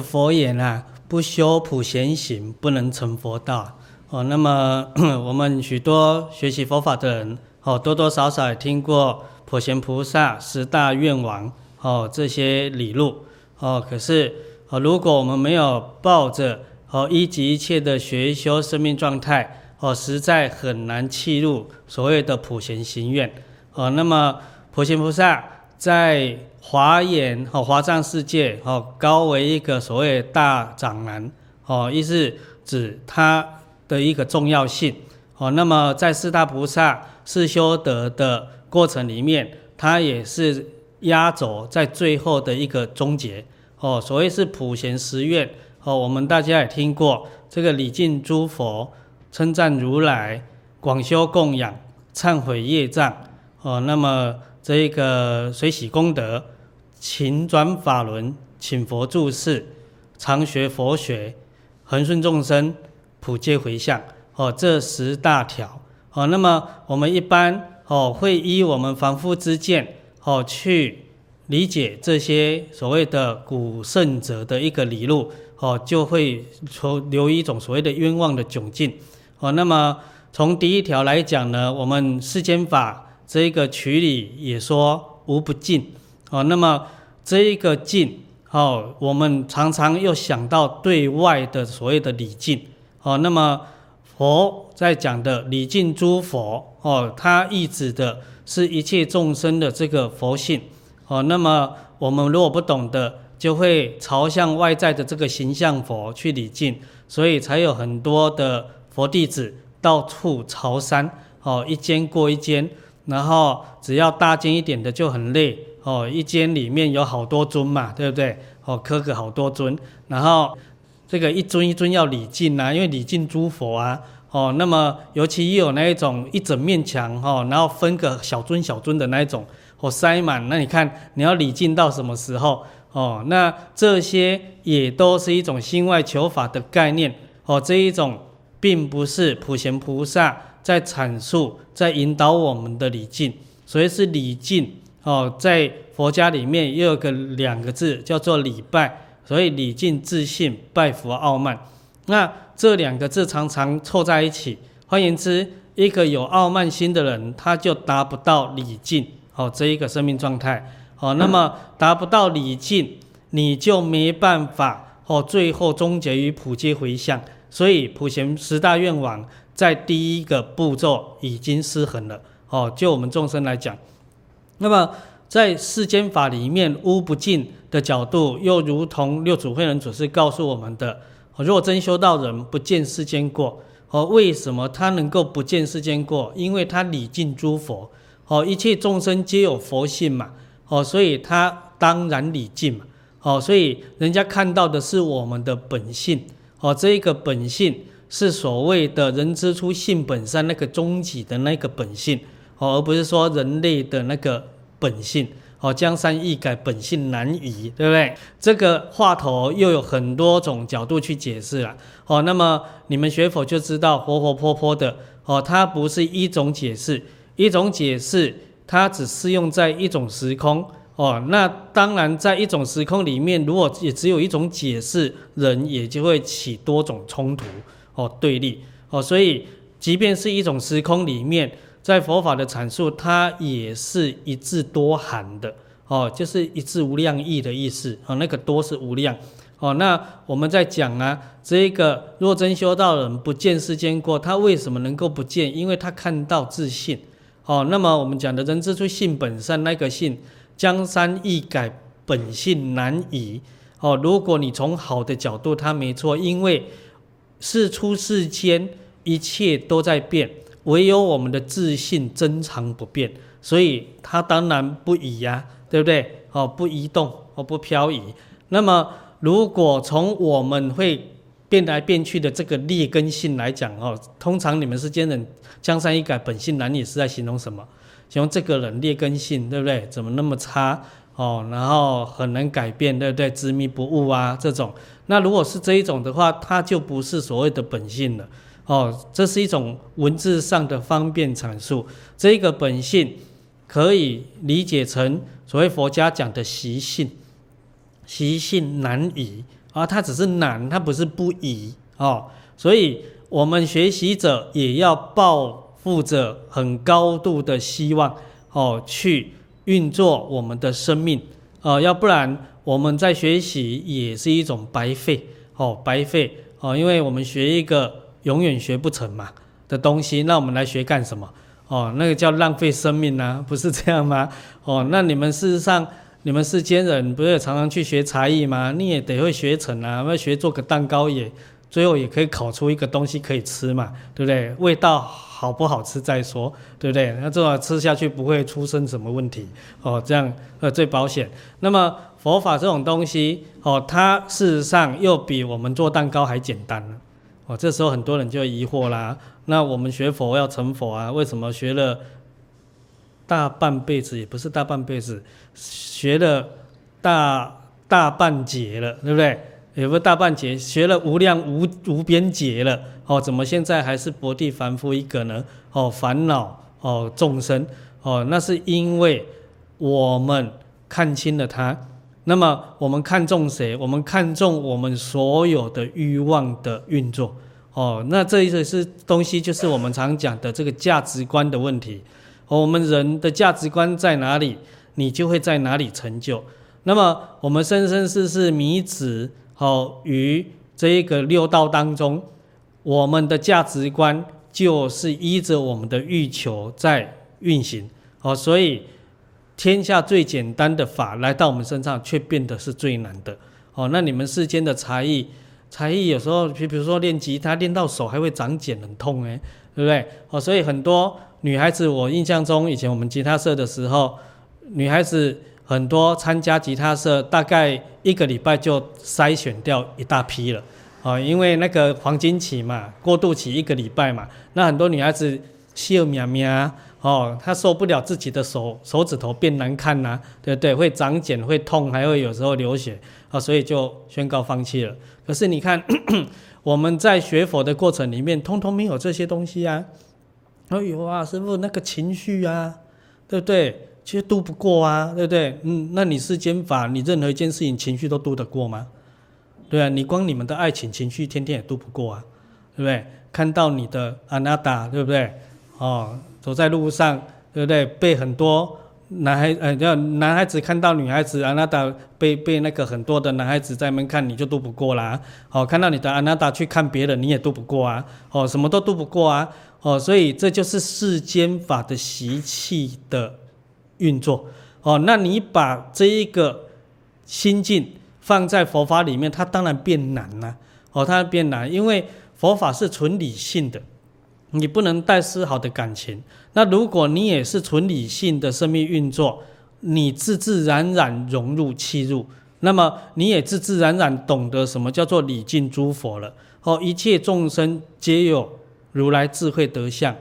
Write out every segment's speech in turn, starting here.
佛言啊，不修普贤行，不能成佛道。哦，那么 我们许多学习佛法的人，哦，多多少少也听过普贤菩萨十大愿王，哦，这些理路，哦，可是，哦，如果我们没有抱着，哦，一即一切的学修生命状态，哦，实在很难契入所谓的普贤行愿。哦，那么普贤菩萨在华严和华藏世界，哦，高为一个所谓大长男，哦，意思指他的一个重要性，哦，那么在四大菩萨四修德的过程里面，他也是压轴在最后的一个终结，哦，所谓是普贤十愿，哦，我们大家也听过这个礼敬诸佛、称赞如来、广修供养、忏悔业障，哦，那么这一个随喜功德。勤转法轮，请佛住世，常学佛学，恒顺众生，普皆回向。哦，这十大条。哦，那么我们一般哦会依我们凡夫之见哦去理解这些所谓的古圣者的一个理路哦，就会说留一种所谓的冤枉的窘境。哦，那么从第一条来讲呢，我们世间法这一个曲里也说无不尽。哦，那么。这一个敬，哦，我们常常又想到对外的所谓的礼敬，哦，那么佛在讲的礼敬诸佛，哦，他意指的是一切众生的这个佛性，哦，那么我们如果不懂的，就会朝向外在的这个形象佛去礼敬，所以才有很多的佛弟子到处朝山，哦，一间过一间，然后只要大间一点的就很累。哦，一间里面有好多尊嘛，对不对？哦，刻个好多尊，然后这个一尊一尊要礼敬啊，因为礼敬诸佛啊。哦，那么尤其又有那一种一整面墙哈、哦，然后分个小尊小尊的那一种，哦，塞满，那你看你要礼敬到什么时候？哦，那这些也都是一种心外求法的概念。哦，这一种并不是普贤菩萨在阐述、在引导我们的礼敬，所以是礼敬。哦，在佛家里面又有个两个字叫做礼拜，所以礼敬自信，拜佛傲慢。那这两个字常常凑在一起，换言之，一个有傲慢心的人，他就达不到礼敬哦这一个生命状态。哦，那么达不到礼敬，你就没办法哦，最后终结于普皆回向。所以普贤十大愿王在第一个步骤已经失衡了。哦，就我们众生来讲。那么，在世间法里面，污不净的角度，又如同六祖慧能祖师告诉我们的：若真修道人不见世间过，哦，为什么他能够不见世间过？因为他礼敬诸佛，哦，一切众生皆有佛性嘛，哦，所以他当然礼敬嘛，哦，所以人家看到的是我们的本性，哦，这一个本性是所谓的人之初性本善那个终极的那个本性。哦，而不是说人类的那个本性，哦，江山易改，本性难移，对不对？这个话头又有很多种角度去解释了。哦，那么你们学佛就知道，活活泼泼的，哦，它不是一种解释，一种解释它只适用在一种时空。哦，那当然在一种时空里面，如果也只有一种解释，人也就会起多种冲突，哦，对立，哦，所以即便是一种时空里面。在佛法的阐述，它也是一字多含的哦，就是一字无量义的意思哦。那个多是无量哦。那我们在讲啊，这个若真修道人不见世间过，他为什么能够不见？因为他看到自信哦，那么我们讲的人之初性本善，那个性江山易改，本性难移。哦，如果你从好的角度，它没错，因为世出世间一切都在变，唯有我们的自信真常不变，所以它当然不移呀、对不对？哦，不移动，哦，不漂移。那么，如果从我们会变来变去的这个劣根性来讲，哦，通常你们是间人江山易改，本性难移是在形容什么？形容这个人劣根性，对不对？怎么那么差？哦，然后很难改变，对不对？执迷不悟啊，这种。那如果是这一种的话，它就不是所谓的本性了。哦，这是一种文字上的方便阐述。这个本性可以理解成所谓佛家讲的习性，习性难移啊，它只是难，它不是不移哦。所以我们学习者也要抱负着很高度的希望哦，去。运作我们的生命，哦，要不然我们在学习也是一种白费，哦，白费，哦，因为我们学一个永远学不成嘛的东西，那我们来学干什么？哦，那个叫浪费生命啊，不是这样吗？哦，那你们事实上，你们世间人不是常常去学才艺吗？你也得会学成啊，要学做个蛋糕也，最后也可以烤出一个东西可以吃嘛，对不对？味道。好不好吃再说，对不对？那这样吃下去不会出生什么问题哦，这样呃最保险。那么佛法这种东西哦，它事实上又比我们做蛋糕还简单了哦。这时候很多人就疑惑啦，那我们学佛要成佛啊，为什么学了大半辈子也不是大半辈子，学了大大半劫了，对不对？也不是大半劫，学了无量无无边劫了。哦，怎么现在还是薄地凡夫一个呢？哦，烦恼哦，众生哦，那是因为我们看清了他。那么我们看重谁？我们看重我们所有的欲望的运作。哦，那这一个是东西，就是我们常讲的这个价值观的问题。我们人的价值观在哪里，你就会在哪里成就。那么我们生生世世迷子哦于这一个六道当中。我们的价值观就是依着我们的欲求在运行，哦，所以天下最简单的法来到我们身上，却变得是最难的，哦，那你们世间的才艺，才艺有时候，比比如说练吉他，练到手还会长茧，很痛哎，对不对？哦，所以很多女孩子，我印象中以前我们吉他社的时候，女孩子很多参加吉他社，大概一个礼拜就筛选掉一大批了。哦，因为那个黄金期嘛，过渡期一个礼拜嘛，那很多女孩子笑咪咪啊，哦，他受不了自己的手手指头变难看呐、对不对？会长茧，会痛，还会有时候流血，啊，所以就宣告放弃了。可是你看，我们在学佛的过程里面，通通没有这些东西啊。哎呦啊，师傅那个情绪啊，对不对？其实渡不过啊，对不对？嗯，那你世间法，你任何一件事情情绪都渡得过吗？对啊，你光你们的爱情情绪，天天也渡不过啊，对不对？看到你的阿那达，对不对？哦，走在路上，对不对？被很多男孩，呃，叫男孩子看到女孩子阿那达，被被那个很多的男孩子在门看，你就渡不过啦。哦，看到你的阿那达去看别人，你也渡不过啊。哦，什么都渡不过啊。哦，所以这就是世间法的习气的运作。哦，那你把这一个心境。放在佛法里面，它当然变难了。哦，它变难，因为佛法是纯理性的，你不能带丝毫的感情。那如果你也是纯理性的生命运作，你自自然然融入气入，那么你也自自然然懂得什么叫做礼敬诸佛了。哦，一切众生皆有如来智慧德相，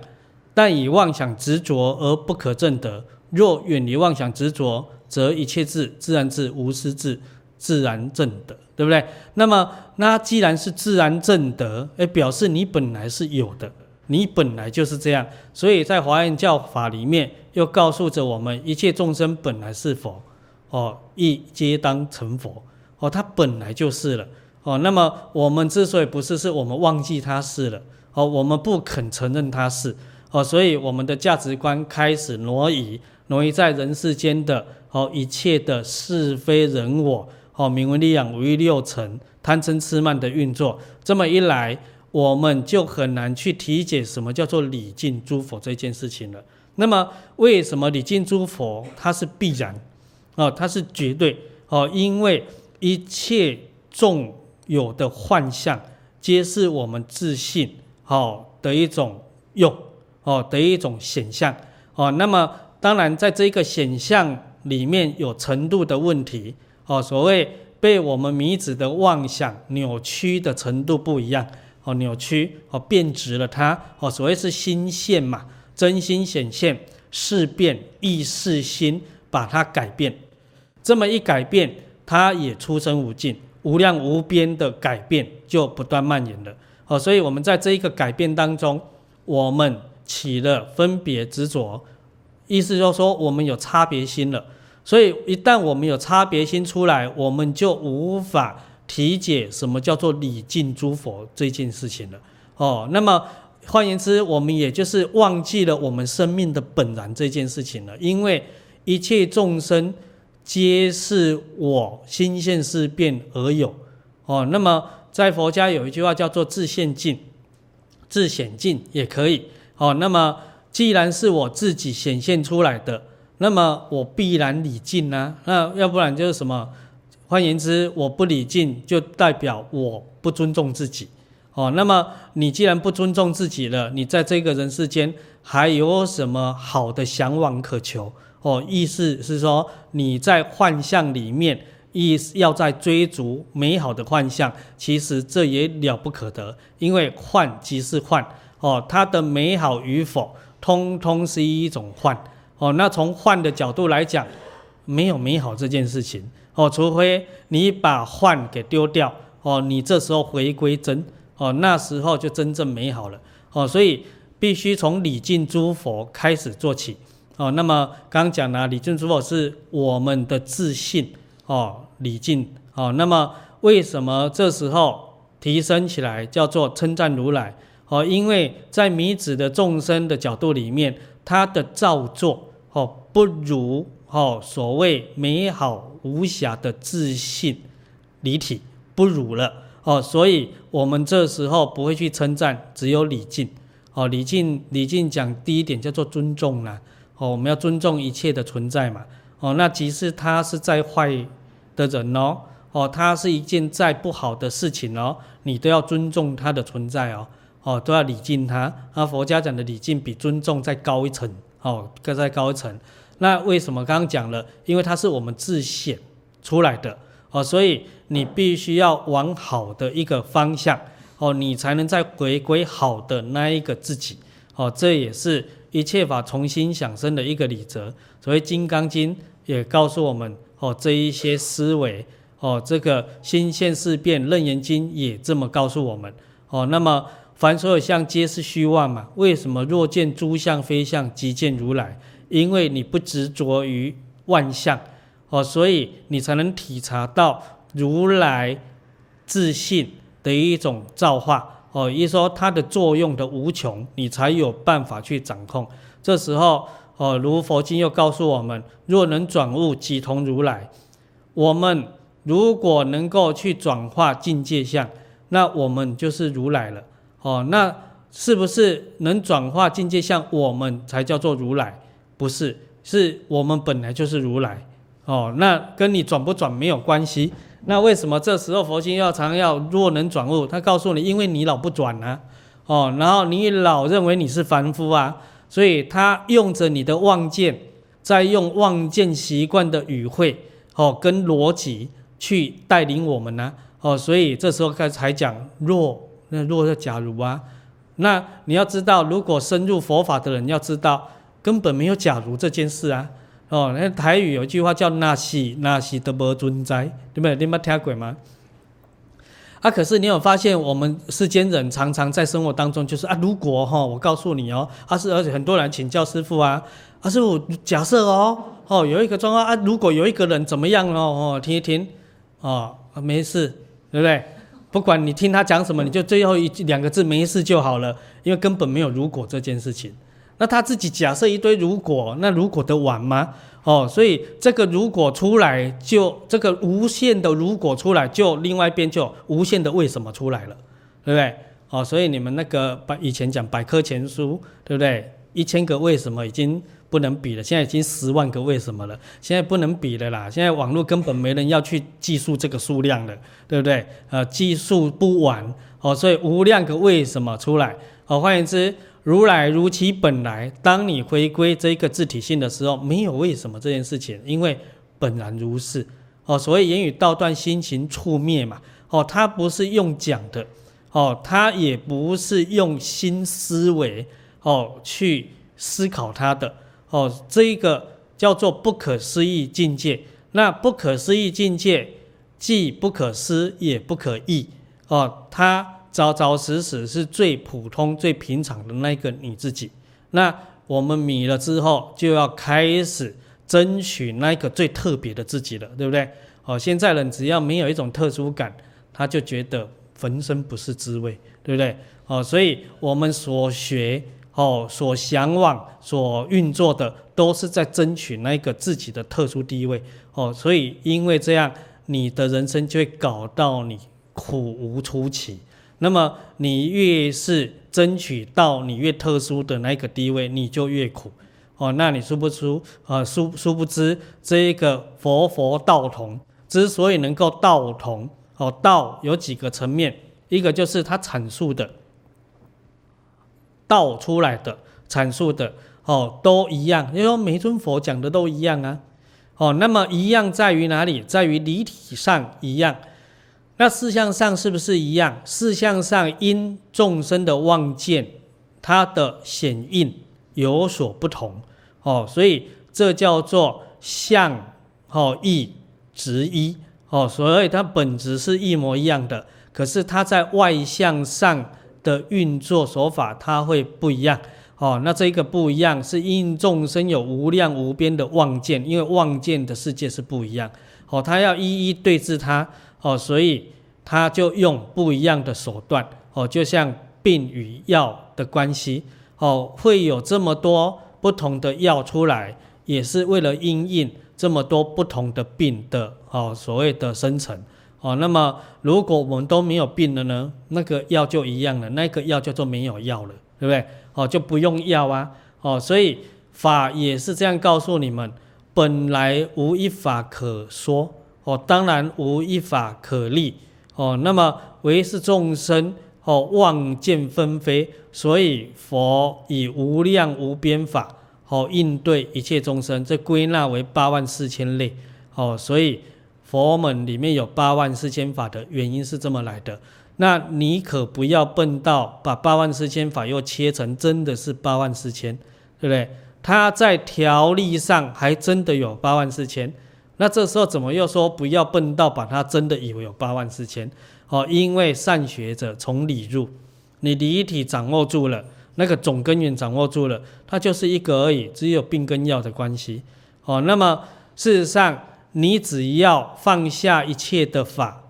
但以妄想执着而不可证得。若远离妄想执着，则一切智自然智，无私智。自然证得，对不对？那么，那既然是自然证得，哎，表示你本来是有的，你本来就是这样。所以在华严教法里面，又告诉着我们，一切众生本来是佛，哦，亦皆当成佛，哦，他本来就是了，哦。那么我们之所以不是，是我们忘记他是了，哦，我们不肯承认他是，哦，所以我们的价值观开始挪移，挪移在人世间的，哦，一切的是非人我。哦，名闻利养、五欲六尘、贪嗔痴慢的运作，这么一来，我们就很难去体解什么叫做礼敬诸佛这件事情了。那么为什么礼敬诸佛它是必然？哦，它是绝对哦，因为一切众有的幻象，皆是我们自信哦的一种用哦的一种显象哦。那么当然，在这个显象里面有程度的问题哦，所谓被我们迷子的妄想扭曲的程度不一样哦，扭曲哦变质了它哦，所谓是心现嘛，真心显现，事变意识心把它改变，这么一改变，它也出生无尽。无量无边的改变就不断蔓延了，哦，所以我们在这一个改变当中，我们起了分别执着，意思就是说我们有差别心了，所以一旦我们有差别心出来，我们就无法体解什么叫做礼敬诸佛这件事情了，哦，那么换言之，我们也就是忘记了我们生命的本然这件事情了，因为一切众生。皆是我心现事变而有，哦，那么在佛家有一句话叫做自现境、自显境也可以，哦，那么既然是我自己显现出来的，那么我必然礼敬啊，那要不然就是什么？换言之，我不礼敬就代表我不尊重自己，哦，那么你既然不尊重自己了，你在这个人世间还有什么好的向往可求？哦，意思是说你在幻象里面，意要在追逐美好的幻象，其实这也了不可得，因为幻即是幻，哦，它的美好与否，通通是一种幻，哦，那从幻的角度来讲，没有美好这件事情，哦，除非你把幻给丢掉，哦，你这时候回归真，哦，那时候就真正美好了，哦，所以必须从礼敬诸佛开始做起。哦，那么刚讲了，礼敬诸佛是我们的自信哦，礼敬哦。那么为什么这时候提升起来叫做称赞如来？哦，因为在迷子的众生的角度里面，他的造作哦不如哦所谓美好无瑕的自信离体不如了哦，所以我们这时候不会去称赞，只有礼敬哦。礼敬礼敬讲第一点叫做尊重啦。哦，我们要尊重一切的存在嘛。哦，那即使他是再坏的人哦，哦，他是一件再不好的事情哦，你都要尊重他的存在哦，哦，都要礼敬他。那佛家讲的礼敬比尊重再高一层，哦，更再高一层。那为什么刚刚讲了？因为它是我们自显出来的哦，所以你必须要往好的一个方向哦，你才能再回归好的那一个自己哦，这也是。一切法从心想生的一个理则，所以《金刚经》也告诉我们哦，这一些思维哦，这个心现事变，《楞严经》也这么告诉我们哦。那么凡所有相，皆是虚妄嘛？为什么若见诸相非相，即见如来？因为你不执着于万象哦，所以你才能体察到如来自信的一种造化。哦，一说它的作用的无穷，你才有办法去掌控。这时候，哦，如佛经又告诉我们：若能转悟，即同如来。我们如果能够去转化境界相，那我们就是如来了。哦，那是不是能转化境界相，我们才叫做如来？不是，是我们本来就是如来。哦，那跟你转不转没有关系。那为什么这时候佛经要常要若能转悟？他告诉你，因为你老不转啊，哦，然后你老认为你是凡夫啊，所以他用着你的妄见，在用妄见习惯的语汇，哦，跟逻辑去带领我们呢，哦，所以这时候开始才讲若，那若是假如啊，那你要知道，如果深入佛法的人要知道，根本没有假如这件事啊。哦，那台语有一句话叫“那是那是都无存在”，对不对？你没听过吗？啊，可是你有发现，我们世间人常常在生活当中就是啊，如果哈、哦，我告诉你哦，啊是，而且很多人请教师父啊，啊师父假设哦，哦有一个状况啊，如果有一个人怎么样哦，哦听一听，哦没事，对不对？不管你听他讲什么，你就最后一两个字没事就好了，因为根本没有如果这件事情。那他自己假设一堆如果，那如果的完吗？哦，所以这个如果出来就，这个无限的如果出来，就另外一边就无限的为什么出来了，对不对？哦，所以你们那个百以前讲百科全书，对不对？一千个为什么已经不能比了，现在已经十万个为什么了，现在不能比了啦。现在网络根本没人要去计数这个数量了，对不对？呃，计数不完哦，所以无量个为什么出来哦。换言之，如来如其本来，当你回归这个自体性的时候，没有为什么这件事情，因为本然如是哦。所谓言语道断，心情触灭嘛。哦，它不是用讲的，哦，它也不是用心思维哦去思考它的，哦，这一个叫做不可思议境界。那不可思议境界既不可思也不可议，哦，它扎扎实实是最普通最平常的那个你自己。那我们迷了之后，就要开始争取那个最特别的自己了，对不对？哦，现在人只要没有一种特殊感。他就觉得浑身不是滋味，对不对？哦，所以我们所学、哦所向往、所运作的，都是在争取那个自己的特殊地位。哦，所以因为这样，你的人生就会搞到你苦无出奇。那么你越是争取到你越特殊的那个地位，你就越苦。哦，那你殊不知，啊，殊殊不知，这一个佛佛道同之所以能够道同。哦，道有几个层面，一个就是他阐述的，道出来的阐述的，哦，都一样，因为每尊佛讲的都一样啊，哦，那么一样在于哪里？在于理体上一样，那四项上是不是一样？四项上因众生的望见，它的显应有所不同，哦，所以这叫做相，哦，异执一。哦，所以它本质是一模一样的，可是它在外相上的运作手法，它会不一样。哦，那这个不一样，是因众生有无量无边的望见，因为望见的世界是不一样。哦，他要一一对治它。哦，所以他就用不一样的手段。哦，就像病与药的关系。哦，会有这么多不同的药出来，也是为了因应。这么多不同的病的哦，所谓的生成哦，那么如果我们都没有病了呢？那个药就一样了，那个药叫做没有药了，对不对？哦，就不用药啊，哦，所以法也是这样告诉你们：本来无一法可说，哦，当然无一法可立，哦，那么唯是众生哦望见纷飞，所以佛以无量无边法。好，应对一切众生，这归纳为八万四千类。哦，所以佛门里面有八万四千法的原因是这么来的。那你可不要笨到把八万四千法又切成真的是八万四千，对不对？它在条例上还真的有八万四千。那这时候怎么又说不要笨到把它真的以为有八万四千？哦，因为善学者从理入，你理体掌握住了。那个总根源掌握住了，它就是一个而已，只有病跟药的关系。哦，那么事实上，你只要放下一切的法，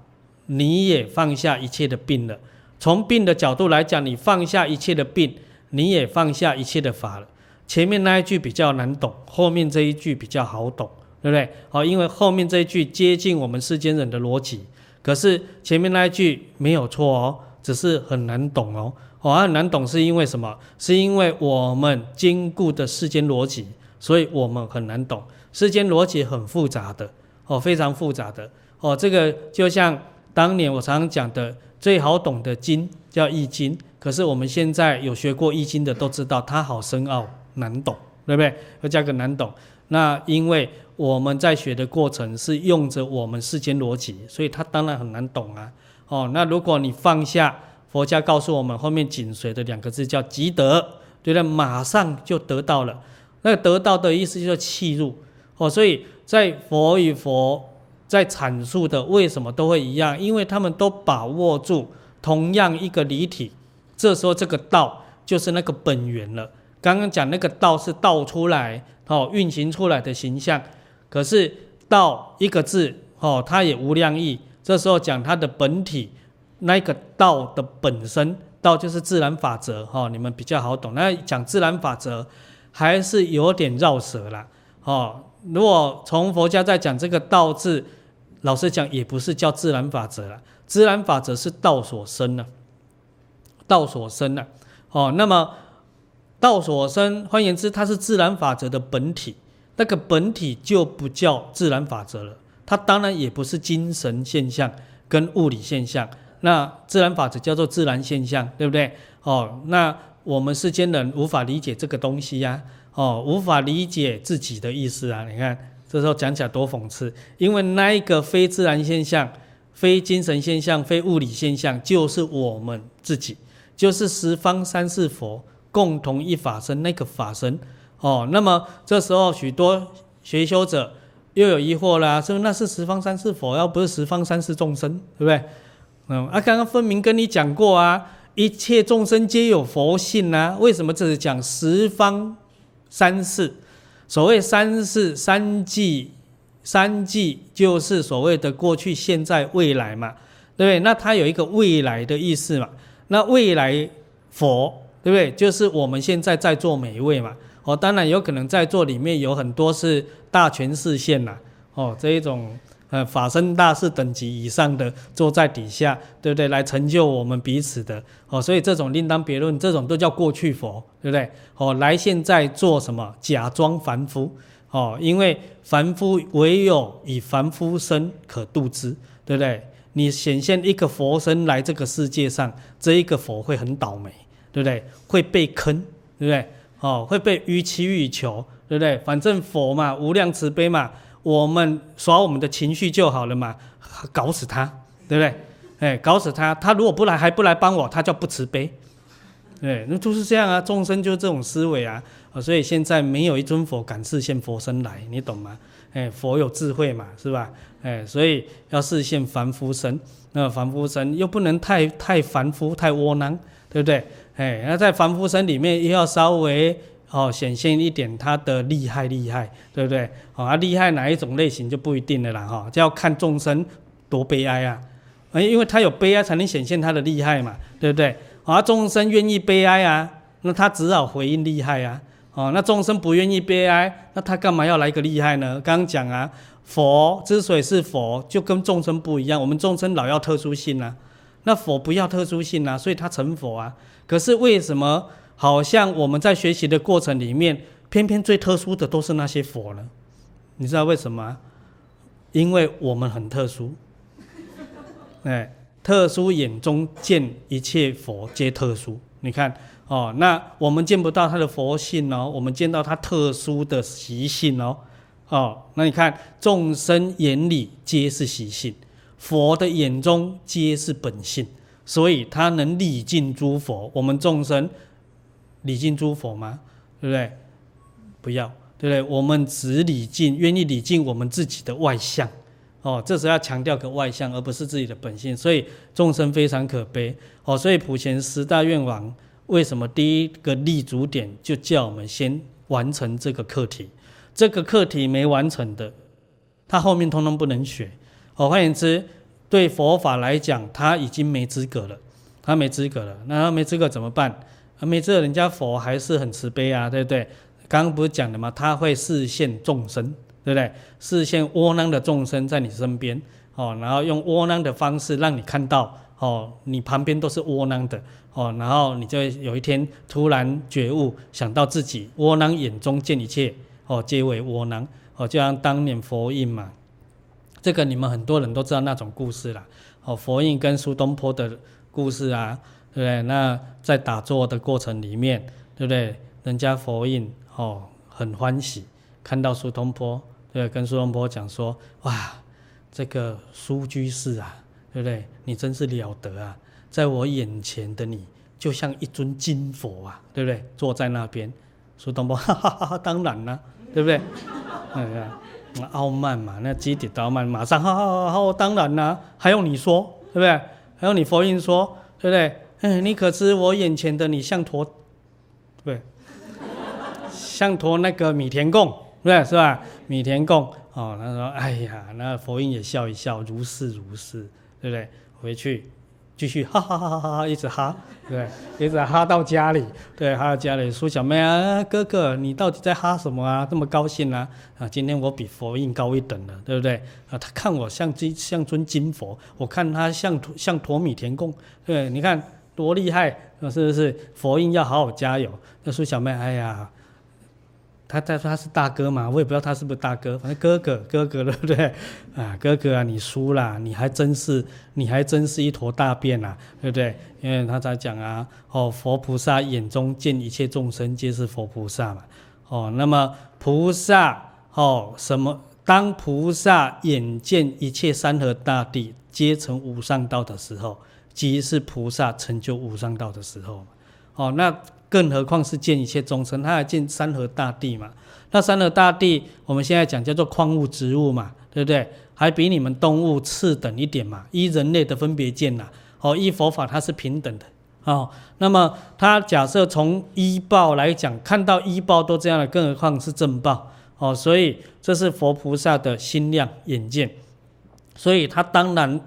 你也放下一切的病了。从病的角度来讲，你放下一切的病，你也放下一切的法了。前面那一句比较难懂，后面这一句比较好懂，对不对？哦，因为后面这一句接近我们世间人的逻辑，可是前面那一句没有错哦，只是很难懂哦。哦，很难懂是因为什么？是因为我们坚固的世间逻辑，所以我们很难懂。世间逻辑很复杂的，哦，非常复杂的。哦，这个就像当年我常常讲的，最好懂的经叫易经，可是我们现在有学过易经的都知道，它好深奥难懂，对不对？要加个难懂。那因为我们在学的过程是用着我们世间逻辑，所以它当然很难懂啊。哦，那如果你放下。佛家告诉我们，后面紧随的两个字叫即得，对的，马上就得到了。那个得到的意思就是契入哦，所以在佛与佛在阐述的为什么都会一样？因为他们都把握住同样一个理体，这时候这个道就是那个本源了。刚刚讲那个道是道出来哦，运行出来的形象，可是道一个字哦，它也无量义。这时候讲它的本体。那个道的本身，道就是自然法则，哈，你们比较好懂。那讲自然法则还是有点绕舌啦，哦。如果从佛家在讲这个道字，老实讲也不是叫自然法则啦，自然法则是道所生的，道所生的，哦。那么道所生，换言之，它是自然法则的本体，那个本体就不叫自然法则了。它当然也不是精神现象跟物理现象，那自然法则叫做自然现象，对不对？哦，那我们世间人无法理解这个东西呀，哦，无法理解自己的意思啊。你看这时候讲起来多讽刺，因为那一个非自然现象、非精神现象、非物理现象，就是我们自己，就是十方三世佛共同一法身那个法身。哦，那么这时候许多学修者。又有疑惑啦，说那是十方三世佛，要不是十方三世众生，对不对？嗯，啊，刚刚分明跟你讲过啊，一切众生皆有佛性啊，为什么这是讲十方三世？所谓三世三际，三际就是所谓的过去、现在、未来嘛，对不对？那它有一个未来的意思嘛，那未来佛，对不对？就是我们现在在座每一位嘛。哦，当然有可能在座里面有很多是大权示现呐，哦，这一种呃法身大士等级以上的坐在底下，对不对？来成就我们彼此的，哦，所以这种另当别论，这种都叫过去佛，对不对？哦，来现在做什么？假装凡夫，哦，因为凡夫唯有以凡夫身可度之，对不对？你显现一个佛身来这个世界上，这一个佛会很倒霉，对不对？会被坑，对不对？哦，会被予取予求，对不对？反正佛嘛，无量慈悲嘛，我们耍我们的情绪就好了嘛，搞死他，对不对？哎，搞死他，他如果不来还不来帮我，他叫不慈悲，对，那就是这样啊，众生就是这种思维啊，所以现在没有一尊佛敢示现佛身来，你懂吗？哎，佛有智慧嘛，是吧？哎，所以要示现凡夫身，那凡夫身又不能太太凡夫太窝囊，对不对？哎，那在凡夫身里面，又要稍微哦显现一点他的厉害厉害，对不对？哦，啊厉害哪一种类型就不一定了啦，哈，就要看众生多悲哀啊，哎，因为他有悲哀才能显现他的厉害嘛，对不对？啊，众生愿意悲哀啊，那他只好回应厉害啊，哦，那众生不愿意悲哀，那他干嘛要来个厉害呢？刚刚讲啊，佛之所以是佛，就跟众生不一样，我们众生老要特殊性啊，那佛不要特殊性啊，所以他成佛啊。可是为什么好像我们在学习的过程里面，偏偏最特殊的都是那些佛呢？你知道为什么？因为我们很特殊，哎，特殊眼中见一切佛皆特殊。你看哦，那我们见不到他的佛性哦，我们见到他特殊的习性哦，哦，那你看众生眼里皆是习性，佛的眼中皆是本性。所以他能礼敬诸佛，我们众生礼敬诸佛吗？对不对？不要，对不对？我们只礼敬，愿意礼敬我们自己的外相。哦，这时候要强调个外相，而不是自己的本性。所以众生非常可悲。哦，所以普贤十大愿王为什么第一个立足点就叫我们先完成这个课题？这个课题没完成的，他后面通通不能学。哦，换言之。对佛法来讲，他已经没资格了，他没资格了。那他没资格怎么办？没资格，人家佛还是很慈悲啊，对不对？刚刚不是讲的吗？他会示现众生，对不对？示现窝囊的众生在你身边，哦，然后用窝囊的方式让你看到，哦，你旁边都是窝囊的，哦，然后你就有一天突然觉悟，想到自己窝囊眼中见一切，哦，皆为窝囊，哦，就像当年佛印嘛。这个你们很多人都知道那种故事啦，哦，佛印跟苏东坡的故事啊，对不对？那在打坐的过程里面，对不对？人家佛印哦很欢喜，看到苏东坡，对，跟苏东坡讲说，哇，这个苏居士啊，对不对？你真是了得啊，在我眼前的你就像一尊金佛啊，对不对？坐在那边，苏东坡哈哈哈哈，当然啦，对不对？嗯嗯。傲慢嘛，那积体傲慢，马上好好好，当然啦，还用你说，对不对？还用你佛印说，对不对？哎，你可知我眼前的你像坨，对，像坨那个米田共，对，是吧？米田共，哦，他说，哎呀，那佛印也笑一笑，如是如是，对不对？回去。继续哈哈哈哈哈哈，一直哈，对，一直哈到家里，对，哈到家里。苏小妹啊，哥哥，你到底在哈什么啊？这么高兴啊？啊，今天我比佛印高一等了，对不对？啊，他看我像金像尊金佛，我看他像像坨米田共，对，你看多厉害，是不是？佛印要好好加油。那苏小妹，哎呀。他在说他是大哥嘛，我也不知道他是不是大哥，反正哥哥哥哥对不对？啊，哥哥啊，你输了，你还真是，你还真是一坨大便啊，对不对？因为他在讲啊，哦，佛菩萨眼中见一切众生皆是佛菩萨嘛，哦，那么菩萨哦，什么？当菩萨眼见一切山河大地皆成无上道的时候，即是菩萨成就无上道的时候，哦，那。更何况是见一切众生，他还见山河大地嘛？那山河大地，我们现在讲叫做矿物植物嘛，对不对？还比你们动物次等一点嘛？依人类的分别见呐，哦，依佛法它是平等的，哦。那么他假设从依报来讲，看到依报都这样了，更何况是正报，哦，所以这是佛菩萨的心量眼见，所以他当然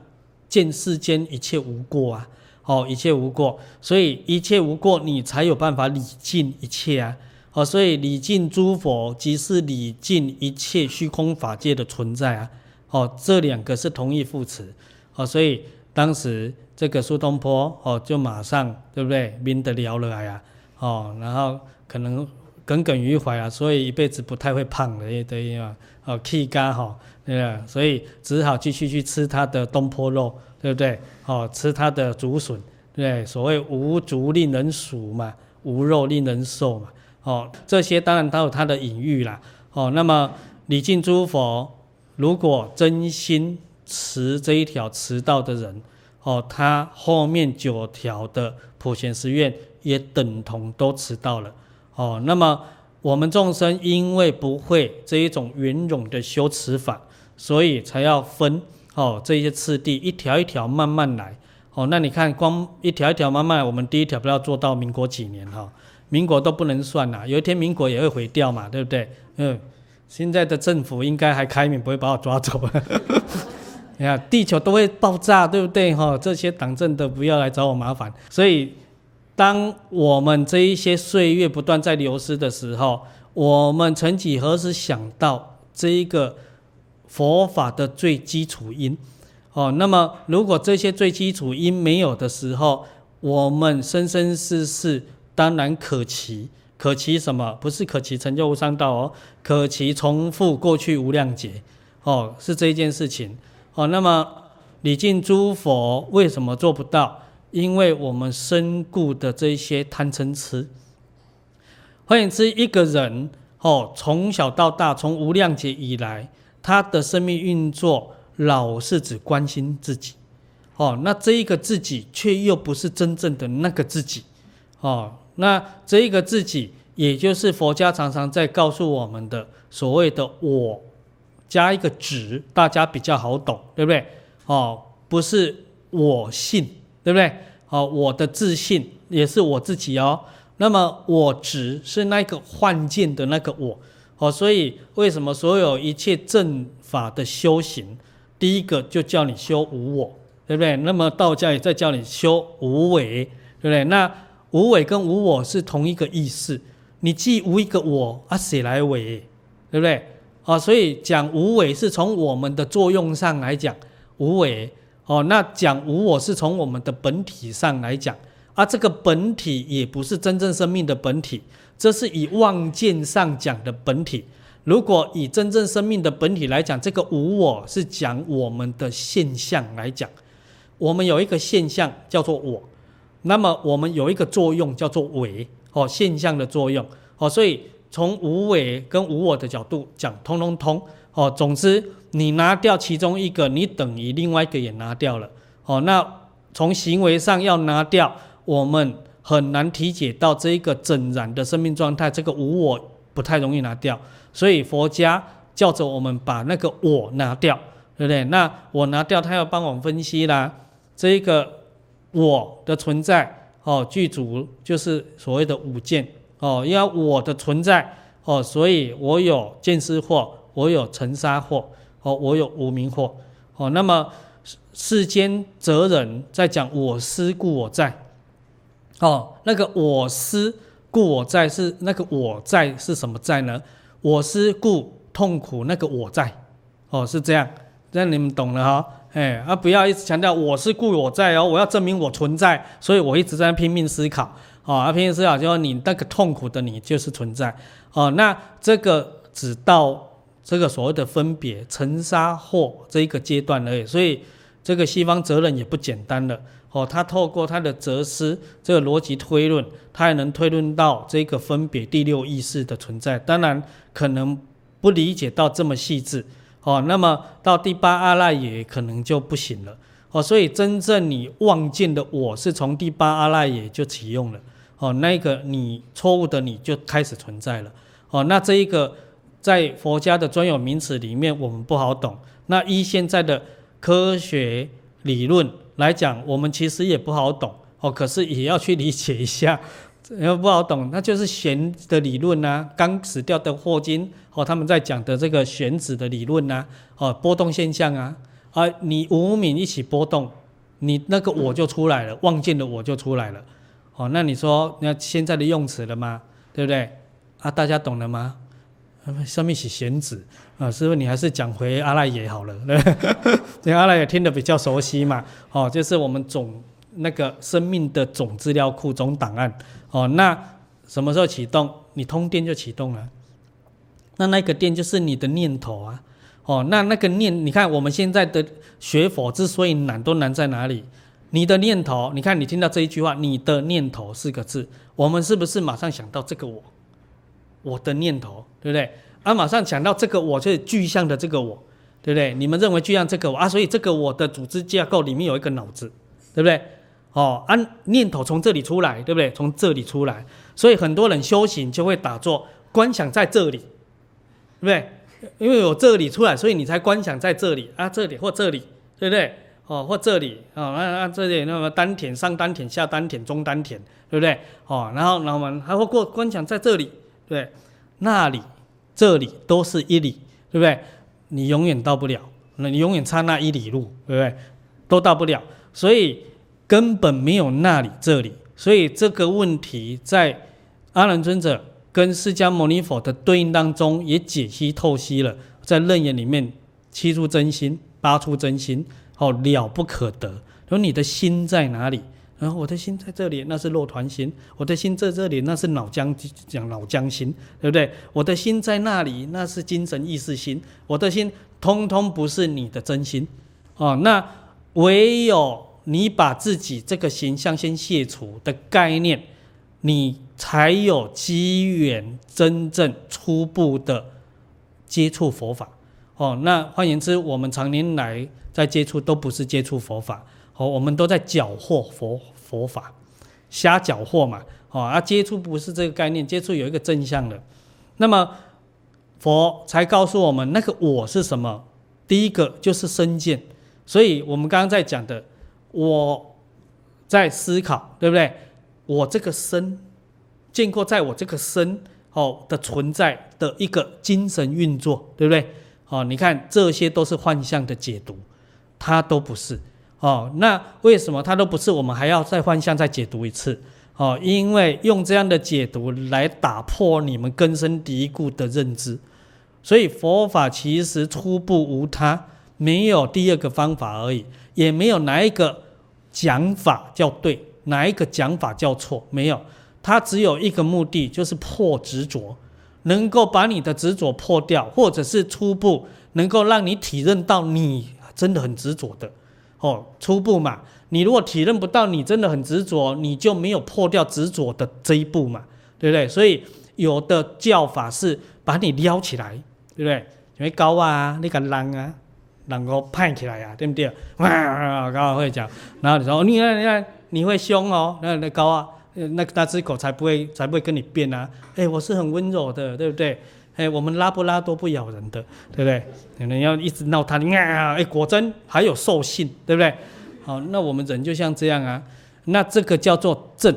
见世间一切无过啊。哦，一切无过，所以一切无过，你才有办法理尽一切啊！哦，所以礼敬诸佛，即是理尽一切虚空法界的存在啊！哦，这两个是同义副词，哦，所以当时这个苏东坡哦，就马上对不对，明得了了呀！哦，然后可能耿耿于怀啊，所以一辈子不太会胖的，对呀，哦，气嘎哈，对吧？所以只好继续去吃他的东坡肉。对不对？哦，吃他的竹笋，对，所谓无竹令人糬嘛，无肉令人瘦嘛，哦，这些当然都有它的隐喻啦。哦，那么礼敬诸佛，如果真心持这一条持道的人，哦，他后面九条的普贤十愿也等同都持到了。哦，那么我们众生因为不会这一种圆融的修持法，所以才要分。哦，这些次第一条一条慢慢来。哦，那你看，光一条一条慢慢来，我们第一条不要做到民国几年哈？民国都不能算了，有一天民国也会毁掉嘛，对不对？嗯，现在的政府应该还开明，不会把我抓走。你看，地球都会爆炸，对不对？哈，这些党政的不要来找我麻烦。所以，当我们这一些岁月不断在流失的时候，我们曾几何时想到这一个？佛法的最基础因，哦，那么如果这些最基础因没有的时候，我们生生世世当然可期，可期什么？不是可期成就无上道哦，可期重复过去无量劫，哦，是这一件事情，哦，那么礼敬诸佛为什么做不到？因为我们身故的这些贪嗔痴。换言之，一个人哦，从小到大，从无量劫以来。他的生命运作老是只关心自己，哦，那这一个自己却又不是真正的那个自己，哦，那这一个自己，也就是佛家常常在告诉我们的所谓的我，加一个执，大家比较好懂，对不对？哦，不是我信，对不对？哦，我的自信也是我自己哦，那么我执是那个幻见的那个我。哦，所以为什么所有一切正法的修行，第一个就叫你修无我，对不对？那么道家也在叫你修无为，对不对？那无为跟无我是同一个意思。你既无一个我啊，谁来为？对不对？哦，所以讲无为是从我们的作用上来讲无为。哦，那讲无我是从我们的本体上来讲，啊，这个本体也不是真正生命的本体。这是以妄见上讲的本体。如果以真正生命的本体来讲，这个无我是讲我们的现象来讲。我们有一个现象叫做我，那么我们有一个作用叫做为，哦，现象的作用，哦，所以从无为跟无我的角度讲，通通通，哦，总之你拿掉其中一个，你等于另外一个也拿掉了，哦，那从行为上要拿掉我们。很难体解到这一个整然的生命状态，这个无我不太容易拿掉，所以佛家叫着我们把那个我拿掉，对不对？那我拿掉，他要帮我们分析啦。这一个我的存在，哦，具足就是所谓的五见，哦，因为我的存在，哦，所以我有见思惑，我有尘沙惑，哦，我有无明惑，哦，那么世间哲人在讲我思故我在。哦，那个我思故我在是那个我在是什么在呢？我思故痛苦那个我在，哦，是这样，这样你们懂了哈、哦。哎，啊，不要一直强调我是故我在哦，我要证明我存在，所以我一直在拼命思考，哦，啊，拼命思考就说你那个痛苦的你就是存在，哦，那这个只到这个所谓的分别尘沙惑这一个阶段而已，所以这个西方责任也不简单了。哦，他透过他的哲思这个逻辑推论，他还能推论到这个分别第六意识的存在。当然，可能不理解到这么细致。哦，那么到第八阿赖耶可能就不行了。哦，所以真正你望见的我是从第八阿赖耶就启用了。哦，那个你错误的你就开始存在了。哦，那这一个在佛家的专有名词里面我们不好懂。那依现在的科学理论。来讲，我们其实也不好懂哦，可是也要去理解一下，要不好懂，那就是弦的理论呐、啊，刚死掉的霍金哦，他们在讲的这个弦子的理论呐、哦，波动现象啊，啊，你无明一起波动，你那个我就出来了，望见的我就出来了，哦，那你说那现在的用词了吗？对不对？啊，大家懂了吗？上面写弦子啊，师傅你还是讲回阿赖耶好了，对，阿赖耶听得比较熟悉嘛。哦，就是我们总那个生命的总资料库总档案。哦，那什么时候启动？你通电就启动了。那那个电就是你的念头啊。哦，那那个念，你看我们现在的学佛之所以难，都难在哪里？你的念头，你看你听到这一句话，你的念头四个字，我们是不是马上想到这个我？我的念头，对不对？啊，马上想到这个我，就是具象的这个我，对不对？你们认为具象这个我啊，所以这个我的组织架构里面有一个脑子，对不对？哦，啊，念头从这里出来，对不对？从这里出来，所以很多人修行就会打坐观想在这里，对不对？因为有这里出来，所以你才观想在这里啊，这里或这里，对不对？哦，或这里哦，那那这里那么丹田、上丹田、下丹田、中丹田，对不对？哦，然后然后我们还会过观想在这里。对，那里、这里都是一里，对不对？你永远到不了，那你永远差那一里路，对不对？都到不了，所以根本没有那里、这里。所以这个问题在阿难尊者跟释迦牟尼佛的对应当中也解析透析了，在楞严里面七出真心、八出真心，哦，了不可得。说你的心在哪里？然后我的心在这里，那是肉团心；我的心在这里，那是脑浆讲脑浆心，对不对？我的心在那里，那是精神意识心。我的心通通不是你的真心，哦，那唯有你把自己这个形象先卸除的概念，你才有机缘真正初步的接触佛法。哦，那换言之，我们常年来在接触都不是接触佛法。哦，我们都在缴获佛佛法，瞎缴获嘛。哦，啊，接触不是这个概念，接触有一个正向的。那么佛才告诉我们，那个我是什么？第一个就是身见。所以我们刚刚在讲的，我在思考，对不对？我这个身见过，在我这个身哦的存在的一个精神运作，对不对？哦，你看这些都是幻象的解读，它都不是。哦，那为什么它都不是？我们还要再幻象再解读一次？哦，因为用这样的解读来打破你们根深蒂固的认知，所以佛法其实初步无他，没有第二个方法而已，也没有哪一个讲法叫对，哪一个讲法叫错，没有，它只有一个目的，就是破执着，能够把你的执着破掉，或者是初步能够让你体认到你真的很执着的。哦，初步嘛，你如果体认不到你真的很执着，你就没有破掉执着的这一步嘛，对不对？所以有的教法是把你撩起来，对不对？因为高啊，你敢浪啊，能够派起来、啊，对不对？哇，高会讲，然后你说，你看，你看，你会凶哦，那那高啊，那那只狗才不会才不会跟你辩啊，哎，我是很温柔的，对不对？哎，我们拉布拉多不咬人的，对不对？可能要一直闹他，啊，哎，果真还有兽性，对不对？好，那我们人就像这样啊，那这个叫做证。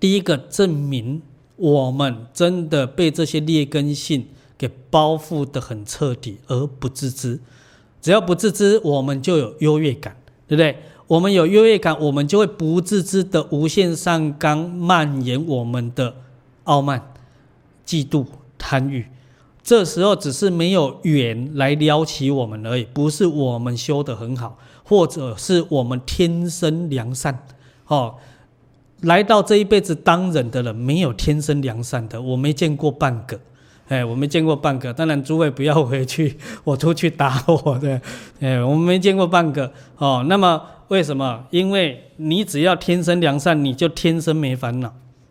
第一个证明我们真的被这些劣根性给包覆得很彻底，而不自知。只要不自知，我们就有优越感，对不对？我们有优越感，我们就会不自知的无限上纲蔓延我们的傲慢、嫉妒。贪欲，这时候只是没有缘来撩起我们而已，不是我们修得很好，或者是我们天生良善。哦，来到这一辈子当人的人，没有天生良善的，我没见过半个。哎，我没见过半个。当然，诸位不要回去，我出去打我的。哎，我没见过半个。哦，那么为什么？因为你只要天生良善，你就天生没烦恼。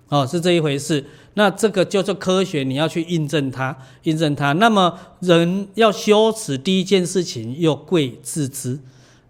哦，是这一回事。那这个叫做科学，你要去印证它，印证它。那么人要修持第一件事情，要贵自知。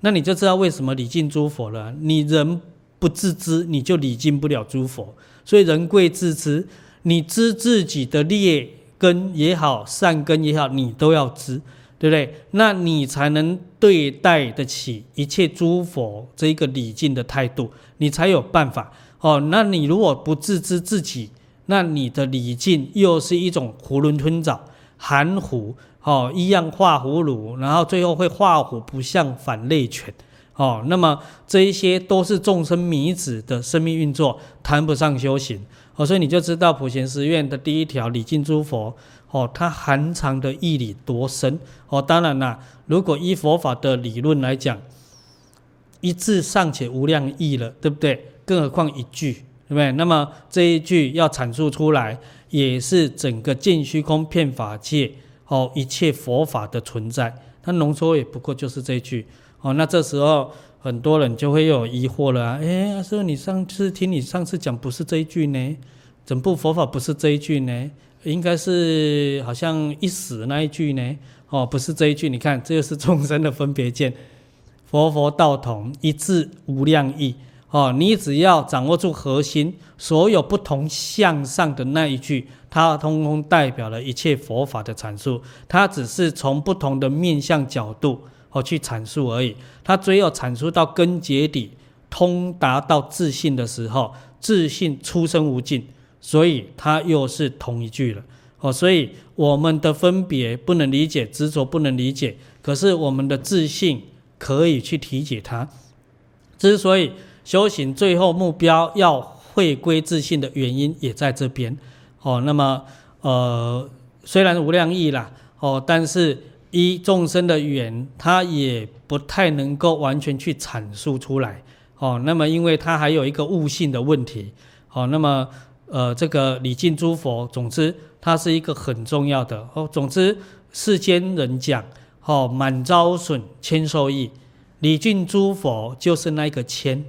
那你就知道为什么礼敬诸佛了。你人不自知，你就礼敬不了诸佛。所以人贵自知，你知自己的劣根也好，善根也好，你都要知，对不对？那你才能对待得起一切诸佛这一个礼敬的态度，你才有办法。哦，那你如果不自知自己，那你的礼敬又是一种囫囵吞枣、含糊，哦，一样画葫芦，然后最后会画虎不像反类犬，哦，那么这一些都是众生迷子的生命运作，谈不上修行，哦，所以你就知道普贤十愿的第一条礼敬诸佛，哦，它含藏的义理多深，哦，当然啦，如果依佛法的理论来讲，一字尚且无量义了，对不对？更何况一句，对不对？那么这一句要阐述出来，也是整个尽虚空遍法界哦，一切佛法的存在。它浓缩也不过就是这一句哦。那这时候很多人就会有疑惑了啊，哎，师父，你上次听你上次讲不是这一句呢？整部佛法不是这一句呢？应该是好像一死那一句呢？哦，不是这一句。你看，这就是众生的分别见，佛佛道同，一字无量义。哦，你只要掌握住核心，所有不同向上的那一句，它通通代表了一切佛法的阐述。它只是从不同的面向角度哦去阐述而已。它只有阐述到根结底，通达到自信的时候，自信出生无尽，所以它又是同一句了。哦，所以我们的分别不能理解，执着不能理解，可是我们的自信可以去体解它。之所以。修行最后目标要回归自信的原因也在这边，哦，那么呃，虽然无量义啦，哦，但是依众生的缘，它也不太能够完全去阐述出来，哦，那么因为它还有一个悟性的问题，哦，那么呃，这个礼敬诸佛，总之它是一个很重要的，哦，总之世间人讲，哦，满招损，谦受益，礼敬诸佛就是那个谦。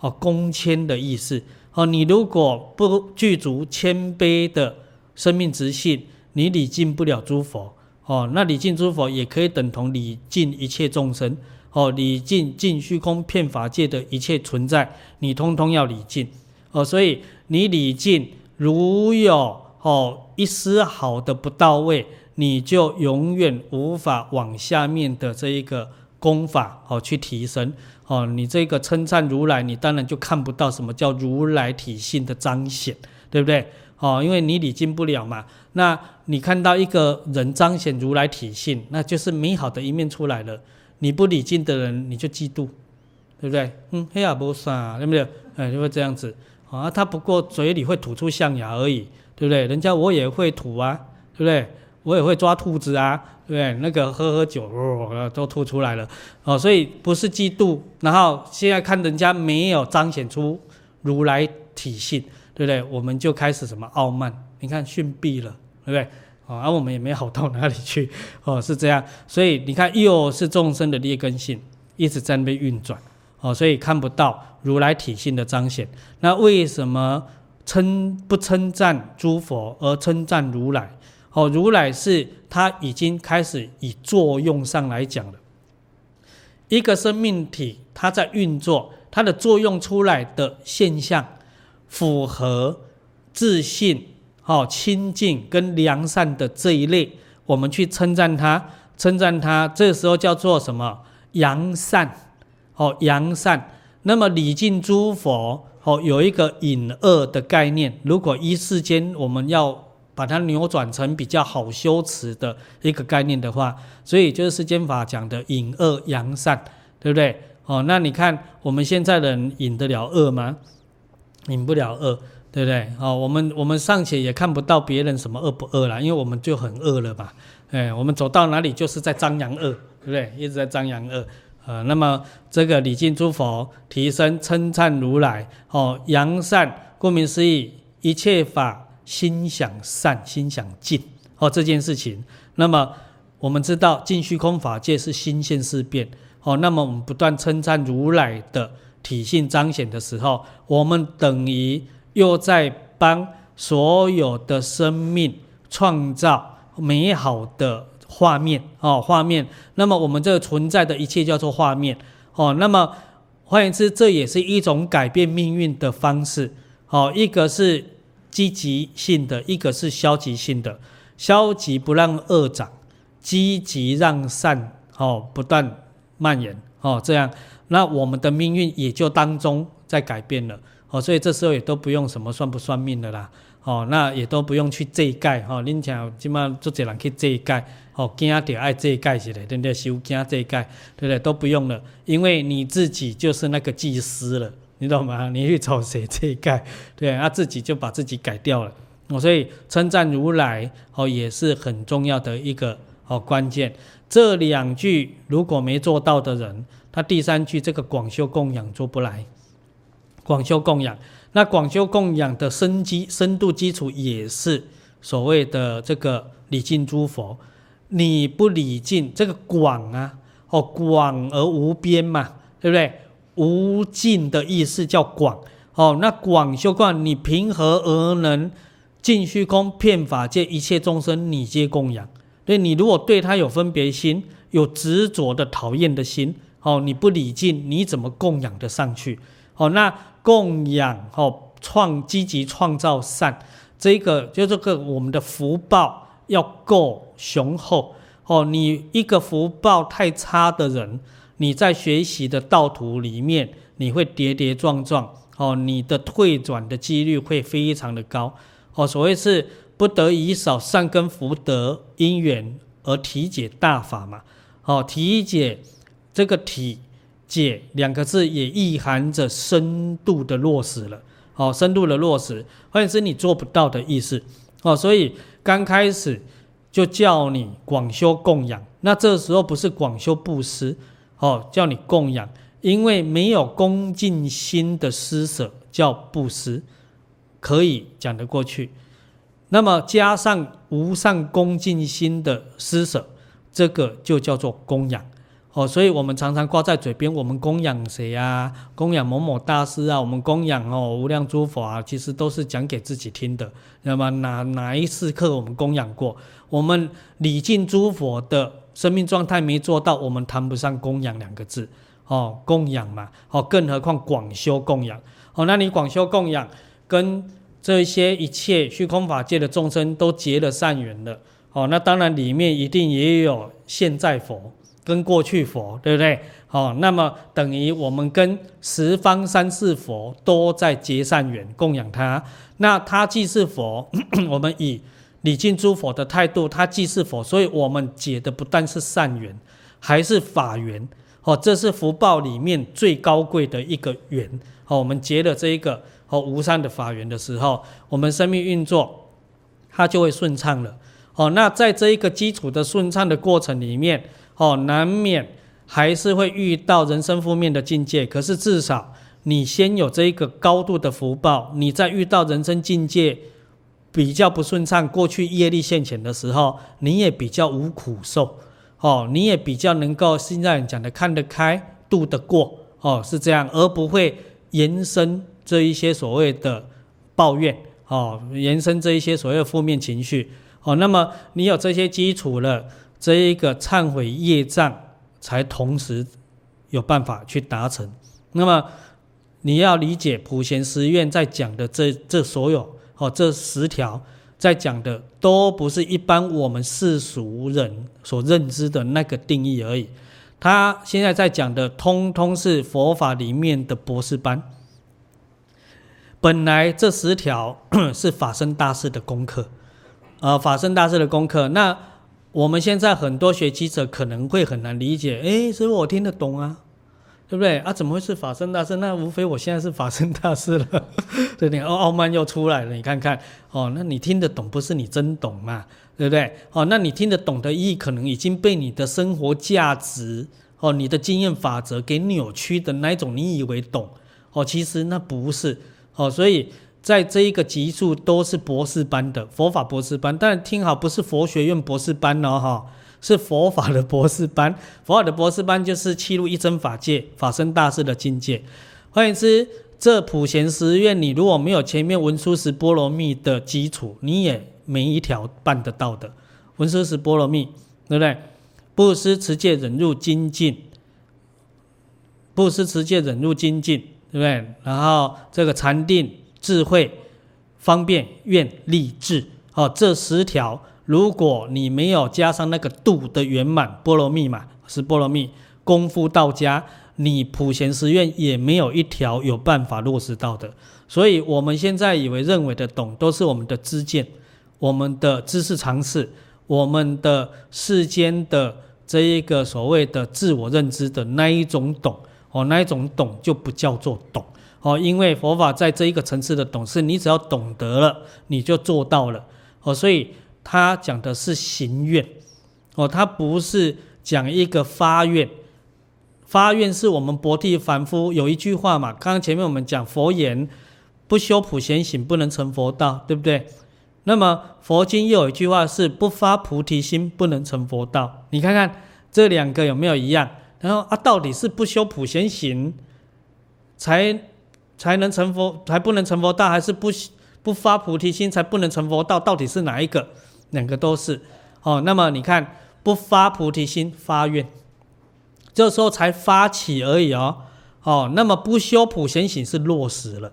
哦，恭谦的意思。哦，你如果不具足谦卑的生命直性，你礼敬不了诸佛。哦，那礼敬诸佛也可以等同礼敬一切众生。哦，礼敬尽虚空遍法界的一切存在，你通通要礼敬。哦，所以你礼敬如有哦一丝毫的不到位，你就永远无法往下面的这一个功法哦去提升。哦，你这个称赞如来，你当然就看不到什么叫如来体性的彰显，对不对？哦，因为你礼敬不了嘛。那你看到一个人彰显如来体性，那就是美好的一面出来了。你不礼敬的人，你就嫉妒，对不对？嗯，黑亚波萨，对不对？哎，就会这样子。啊，他不过嘴里会吐出象牙而已，对不对？人家我也会吐啊，对不对？我也会抓兔子啊，对不对？那个喝喝酒，都吐出来了，哦，所以不是嫉妒，然后现在看人家没有彰显出如来体性，对不对？我们就开始什么傲慢？你看逊毙了，对不对？哦，而我们也没好到哪里去，哦，是这样。所以你看，又是众生的劣根性一直在那边运转，哦，所以看不到如来体性的彰显。那为什么称不称赞诸佛而称赞如来？哦，如来是他已经开始以作用上来讲了，一个生命体，它在运作，它的作用出来的现象，符合自信、哦清净跟良善的这一类，我们去称赞它，称赞它，这时候叫做什么？扬善，哦扬善。那么礼敬诸佛，哦有一个隐恶的概念，如果一世间我们要。把它扭转成比较好修持的一个概念的话，所以就是世间法讲的引恶扬善，对不对？哦，那你看我们现在人引得了恶吗？引不了恶，对不对？哦，我们我们尚且也看不到别人什么恶不恶啦，因为我们就很恶了嘛。哎，我们走到哪里就是在张扬恶，对不对？一直在张扬恶。呃，那么这个礼敬诸佛，提升称赞如来，哦，扬善，顾名思义，一切法心想善，心想净，哦，这件事情。那么我们知道尽虚空法界是心现事变，哦，那么我们不断称赞如来的体性彰显的时候，我们等于又在帮所有的生命创造美好的。画面哦，画面。那么我们这个存在的一切叫做画面哦。那么换言之，这也是一种改变命运的方式哦。一个是积极性的，一个是消极性的。消极不让恶长，积极让善哦不断蔓延哦。这样，那我们的命运也就当中在改变了哦。所以这时候也都不用什么算不算命的啦哦。那也都不用去这一盖哈。您讲起码做这人去这一盖。哦，惊就爱这盖起来，对不对？修惊这盖，对不对？都不用了，因为你自己就是那个祭司了，你懂吗？你去找谁这一盖，对，他自己就把自己改掉了。哦，所以称赞如来哦，也是很重要的一个哦关键。这两句如果没做到的人，他第三句这个广修供养做不来。广修供养，那广修供养的深基深度基础也是所谓的这个礼敬诸佛。你不礼敬这个广啊，哦，广而无边嘛，对不对？无尽的意思叫广，哦，那广修观，你凭何而能尽虚空遍法界一切众生，你皆供养？对，你如果对他有分别心，有执着的讨厌的心，哦，你不礼敬，你怎么供养得上去？哦，那供养哦，创积极创造善，这个就这个我们的福报。要够雄厚哦！你一个福报太差的人，你在学习的道途里面，你会跌跌撞撞哦，你的退转的几率会非常的高哦。所谓是不得已少善根福德因缘而体解大法嘛。哦，体解这个体解两个字也意含着深度的落实了哦，深度的落实，或者是你做不到的意思哦，所以。刚开始就叫你广修供养，那这时候不是广修布施，哦，叫你供养，因为没有恭敬心的施舍叫布施，可以讲得过去。那么加上无上恭敬心的施舍，这个就叫做供养。哦，所以我们常常挂在嘴边，我们供养谁啊？供养某某大师啊？我们供养哦无量诸佛啊？其实都是讲给自己听的。那么哪哪一次课我们供养过？我们礼敬诸佛的生命状态没做到，我们谈不上供养两个字。哦，供养嘛，哦，更何况广修供养。哦，那你广修供养，跟这些一切虚空法界的众生都结了善缘了。哦，那当然里面一定也有现在佛。跟过去佛，对不对？好，那么等于我们跟十方三世佛都在结善缘，供养他。那他既是佛，我们以礼敬诸佛的态度，他既是佛，所以我们结的不但是善缘，还是法缘。哦，这是福报里面最高贵的一个缘。哦，我们结了这一个哦无上的法缘的时候，我们生命运作它就会顺畅了。哦，那在这一个基础的顺畅的过程里面。哦，难免还是会遇到人生负面的境界，可是至少你先有这一个高度的福报，你在遇到人生境界比较不顺畅、过去业力现前的时候，你也比较无苦受，哦，你也比较能够现在讲的看得开、度得过，哦，是这样，而不会延伸这一些所谓的抱怨，哦，延伸这一些所谓的负面情绪，哦，那么你有这些基础了。这一个忏悔业障，才同时有办法去达成。那么你要理解普贤十愿在讲的这这所有哦，这十条在讲的都不是一般我们世俗人所认知的那个定义而已。他现在在讲的，通通是佛法里面的博士班。本来这十条 是法身大士的功课，呃，法身大士的功课那。我们现在很多学习者可能会很难理解，哎，师父我听得懂啊，对不对？啊，怎么会是法身大士？那无非我现在是法身大士了，对不对？哦，傲慢又出来了，你看看，哦，那你听得懂，不是你真懂嘛，对不对？哦，那你听得懂的意义，可能已经被你的生活价值，哦，你的经验法则给扭曲的那一种，你以为懂，哦，其实那不是，哦，所以在这一个级数都是博士班的佛法博士班，但听好，不是佛学院博士班哦，哈。是佛法的博士班，佛法的博士班就是契入一真法界、法身大士的境界。换言之，这普贤十愿，你如果没有前面文殊十波罗蜜的基础，你也没一条办得到的。文殊十波罗蜜，对不对？布施、持戒、忍辱、精进，布施、持戒、忍辱、精进，对不对？然后这个禅定、智慧、方便、愿、立志，哦，这十条。如果你没有加上那个度的圆满波罗蜜嘛，是波罗蜜功夫到家，你普贤十愿也没有一条有办法落实到的。所以我们现在以为认为的懂，都是我们的知见、我们的知识常识、我们的世间的这一个所谓的自我认知的那一种懂哦，那一种懂就不叫做懂哦，因为佛法在这一个层次的懂，是你只要懂得了，你就做到了哦，所以。他讲的是行愿，哦，他不是讲一个发愿。发愿是我们薄地凡夫有一句话嘛，刚刚前面我们讲佛言，不修普贤行不能成佛道，对不对？那么佛经又有一句话是不发菩提心不能成佛道。你看看这两个有没有一样？然后啊，到底是不修普贤行才才能成佛，才不能成佛道，还是不不发菩提心才不能成佛道？到底是哪一个？两个都是，哦，那么你看，不发菩提心发愿，这时候才发起而已哦，哦，那么不修普贤行是落实了，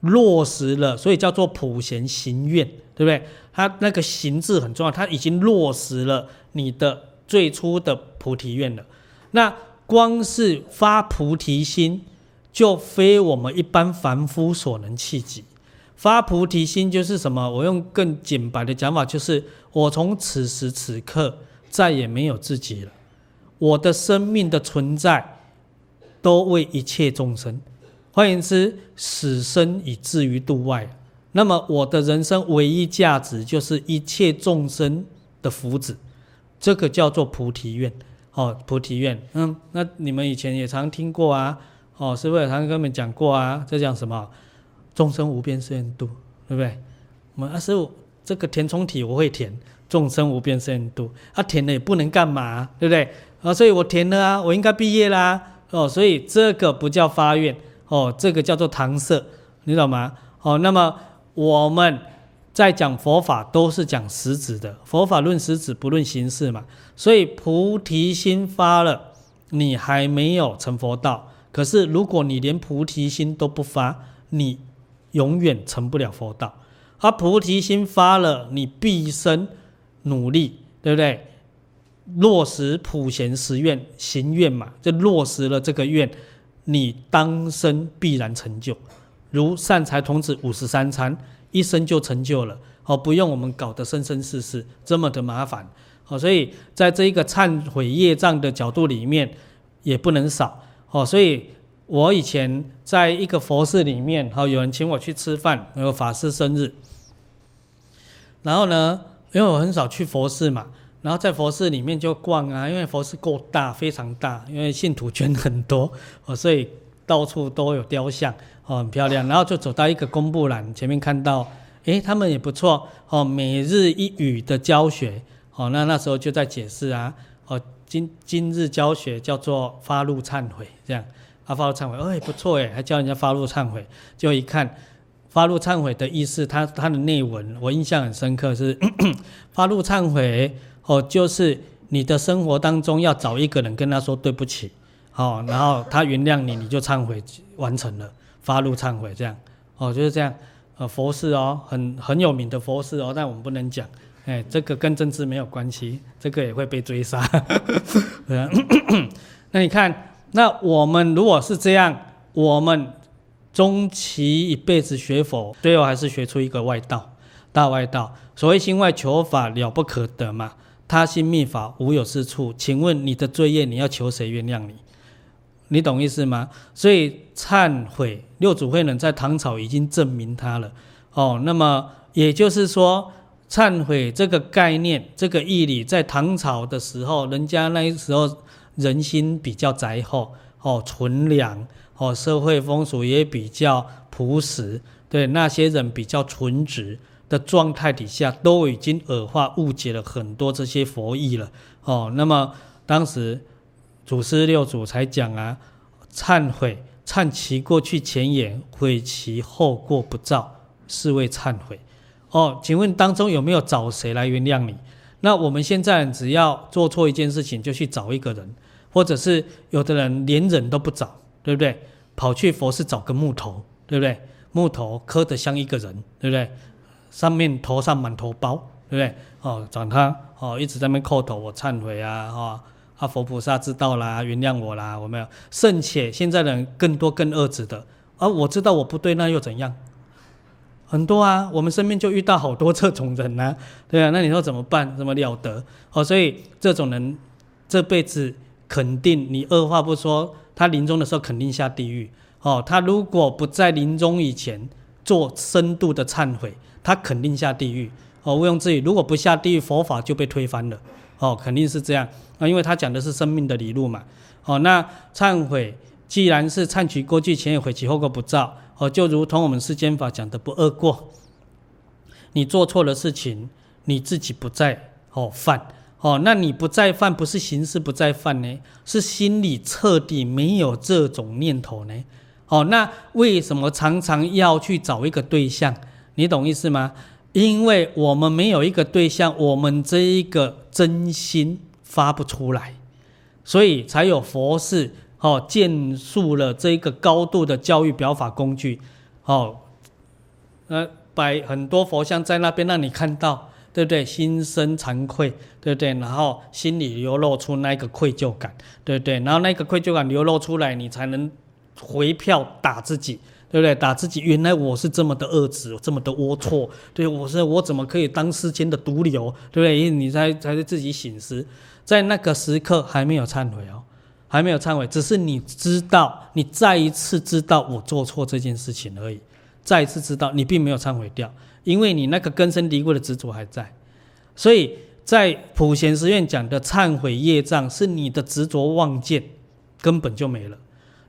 落实了，所以叫做普贤行愿，对不对？它那个行字很重要，它已经落实了你的最初的菩提愿了。那光是发菩提心，就非我们一般凡夫所能企及。发菩提心就是什么？我用更简白的讲法，就是我从此时此刻再也没有自己了，我的生命的存在都为一切众生。换言之，死生以至于度外。那么我的人生唯一价值就是一切众生的福祉，这个叫做菩提愿。哦，菩提愿。嗯，那你们以前也常听过啊。哦，师父也常跟你们讲过啊。这讲什么？众生无边誓愿度，对不对？我们啊，师父，这个填充题我会填。众生无边誓愿度，啊，填了也不能干嘛，对不对？啊，所以我填了啊，我应该毕业啦。哦，所以这个不叫发愿，哦，这个叫做搪塞，你懂吗？哦，那么我们在讲佛法都是讲实质的，佛法论实质不论形式嘛。所以菩提心发了，你还没有成佛道。可是如果你连菩提心都不发，你永远成不了佛道，而菩提心发了，你毕生努力，对不对？落实普贤十愿行愿嘛，就落实了这个愿，你当生必然成就。如善财童子五十三参，一生就成就了，哦，不用我们搞得生生世世这么的麻烦，哦，所以在这一个忏悔业障的角度里面，也不能少，哦，所以。我以前在一个佛寺里面，好，有人请我去吃饭，有法师生日。然后呢，因为我很少去佛寺嘛，然后在佛寺里面就逛啊，因为佛寺够大，非常大，因为信徒圈很多，哦，所以到处都有雕像，哦，很漂亮。然后就走到一个公布栏前面，看到，诶，他们也不错，哦，每日一语的教学，哦，那那时候就在解释啊，哦，今今日教学叫做发露忏悔，这样。他发露忏悔，哎，不错哎，还教人家发露忏悔。就一看，发露忏悔的意思，他他的内文我印象很深刻，是 发露忏悔哦，就是你的生活当中要找一个人跟他说对不起，哦，然后他原谅你，你就忏悔完成了，发露忏悔这样，哦，就是这样。呃，佛寺哦，很很有名的佛寺哦，但我们不能讲，哎，这个跟政治没有关系，这个也会被追杀。那你看。那我们如果是这样，我们终其一辈子学佛，最后还是学出一个外道，大外道。所谓心外求法了不可得嘛，他心密法无有是处。请问你的罪业，你要求谁原谅你？你懂意思吗？所以忏悔，六祖慧能在唐朝已经证明他了。哦，那么也就是说，忏悔这个概念，这个义理，在唐朝的时候，人家那时候人心比较宅厚，哦，纯良，哦，社会风俗也比较朴实，对那些人比较纯直的状态底下，都已经耳化误解了很多这些佛义了。哦，那么当时。祖师六祖才讲啊，忏悔，忏其过去前言，悔其后过不造，是谓忏悔。哦，请问当中有没有找谁来原谅你？那我们现在只要做错一件事情，就去找一个人，或者是有的人连人都不找，对不对？跑去佛寺找个木头，对不对？木头磕得像一个人，对不对？上面头上满头包，对不对？哦，找他，哦，一直在那边叩头，我忏悔啊，哈、哦。啊，佛菩萨知道啦，原谅我啦，我没有。甚且现在人更多更恶质的，而、啊、我知道我不对，那又怎样？很多啊，我们身边就遇到好多这种人啊，对啊，那你说怎么办？怎么了得？哦，所以这种人这辈子肯定，你二话不说，他临终的时候肯定下地狱。哦，他如果不在临终以前做深度的忏悔，他肯定下地狱。哦，毋庸置疑，如果不下地狱，佛法就被推翻了。哦，肯定是这样啊，因为他讲的是生命的理路嘛。哦，那忏悔既然是忏取过去前言，悔其后过不造。哦，就如同我们世间法讲的不恶过，你做错了事情，你自己不再哦犯。哦，那你不再犯，不是形式不再犯呢，是心里彻底没有这种念头呢。哦，那为什么常常要去找一个对象？你懂意思吗？因为我们没有一个对象，我们这一个真心发不出来，所以才有佛事哦，建树了这一个高度的教育表法工具，哦，呃，摆很多佛像在那边让你看到，对不对？心生惭愧，对不对？然后心里流露出那个愧疚感，对不对？然后那个愧疚感流露出来，你才能回票打自己。对不对？打自己，原来我是这么的恶质，这么的龌龊。对，我是我怎么可以当世间的毒瘤？对不对？因为你才才是自己醒思，在那个时刻还没有忏悔哦，还没有忏悔，只是你知道，你再一次知道我做错这件事情而已，再一次知道，你并没有忏悔掉，因为你那个根深蒂固的执着还在。所以在普贤寺院讲的忏悔业障，是你的执着妄见根本就没了。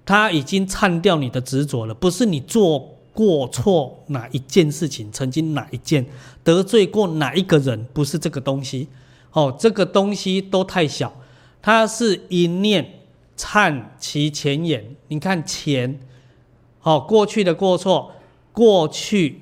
他已经忏掉你的执着了，不是你做过错哪一件事情，曾经哪一件得罪过哪一个人，不是这个东西。哦，这个东西都太小，它是一念忏其前言。你看前，哦，过去的过错，过去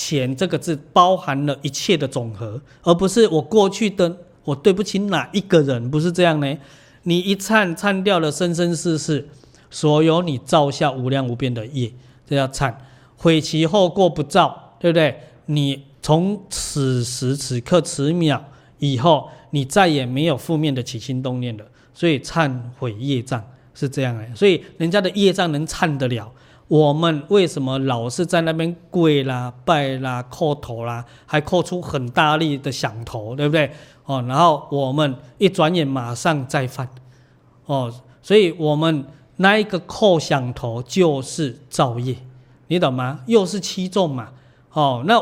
钱这个字包含了一切的总和，而不是我过去的我对不起哪一个人，不是这样呢？你一忏忏掉了生生世世。所有你造下无量无边的业，这叫忏，悔其后过不造，对不对？你从此时此刻此秒以后，你再也没有负面的起心动念了。所以忏悔业障是这样的。所以人家的业障能忏得了，我们为什么老是在那边跪啦、拜啦、叩头啦，还叩出很大力的响头，对不对？哦，然后我们一转眼马上再犯，哦，所以我们。那一个叩响头就是造业，你懂吗？又是欺众嘛。哦，那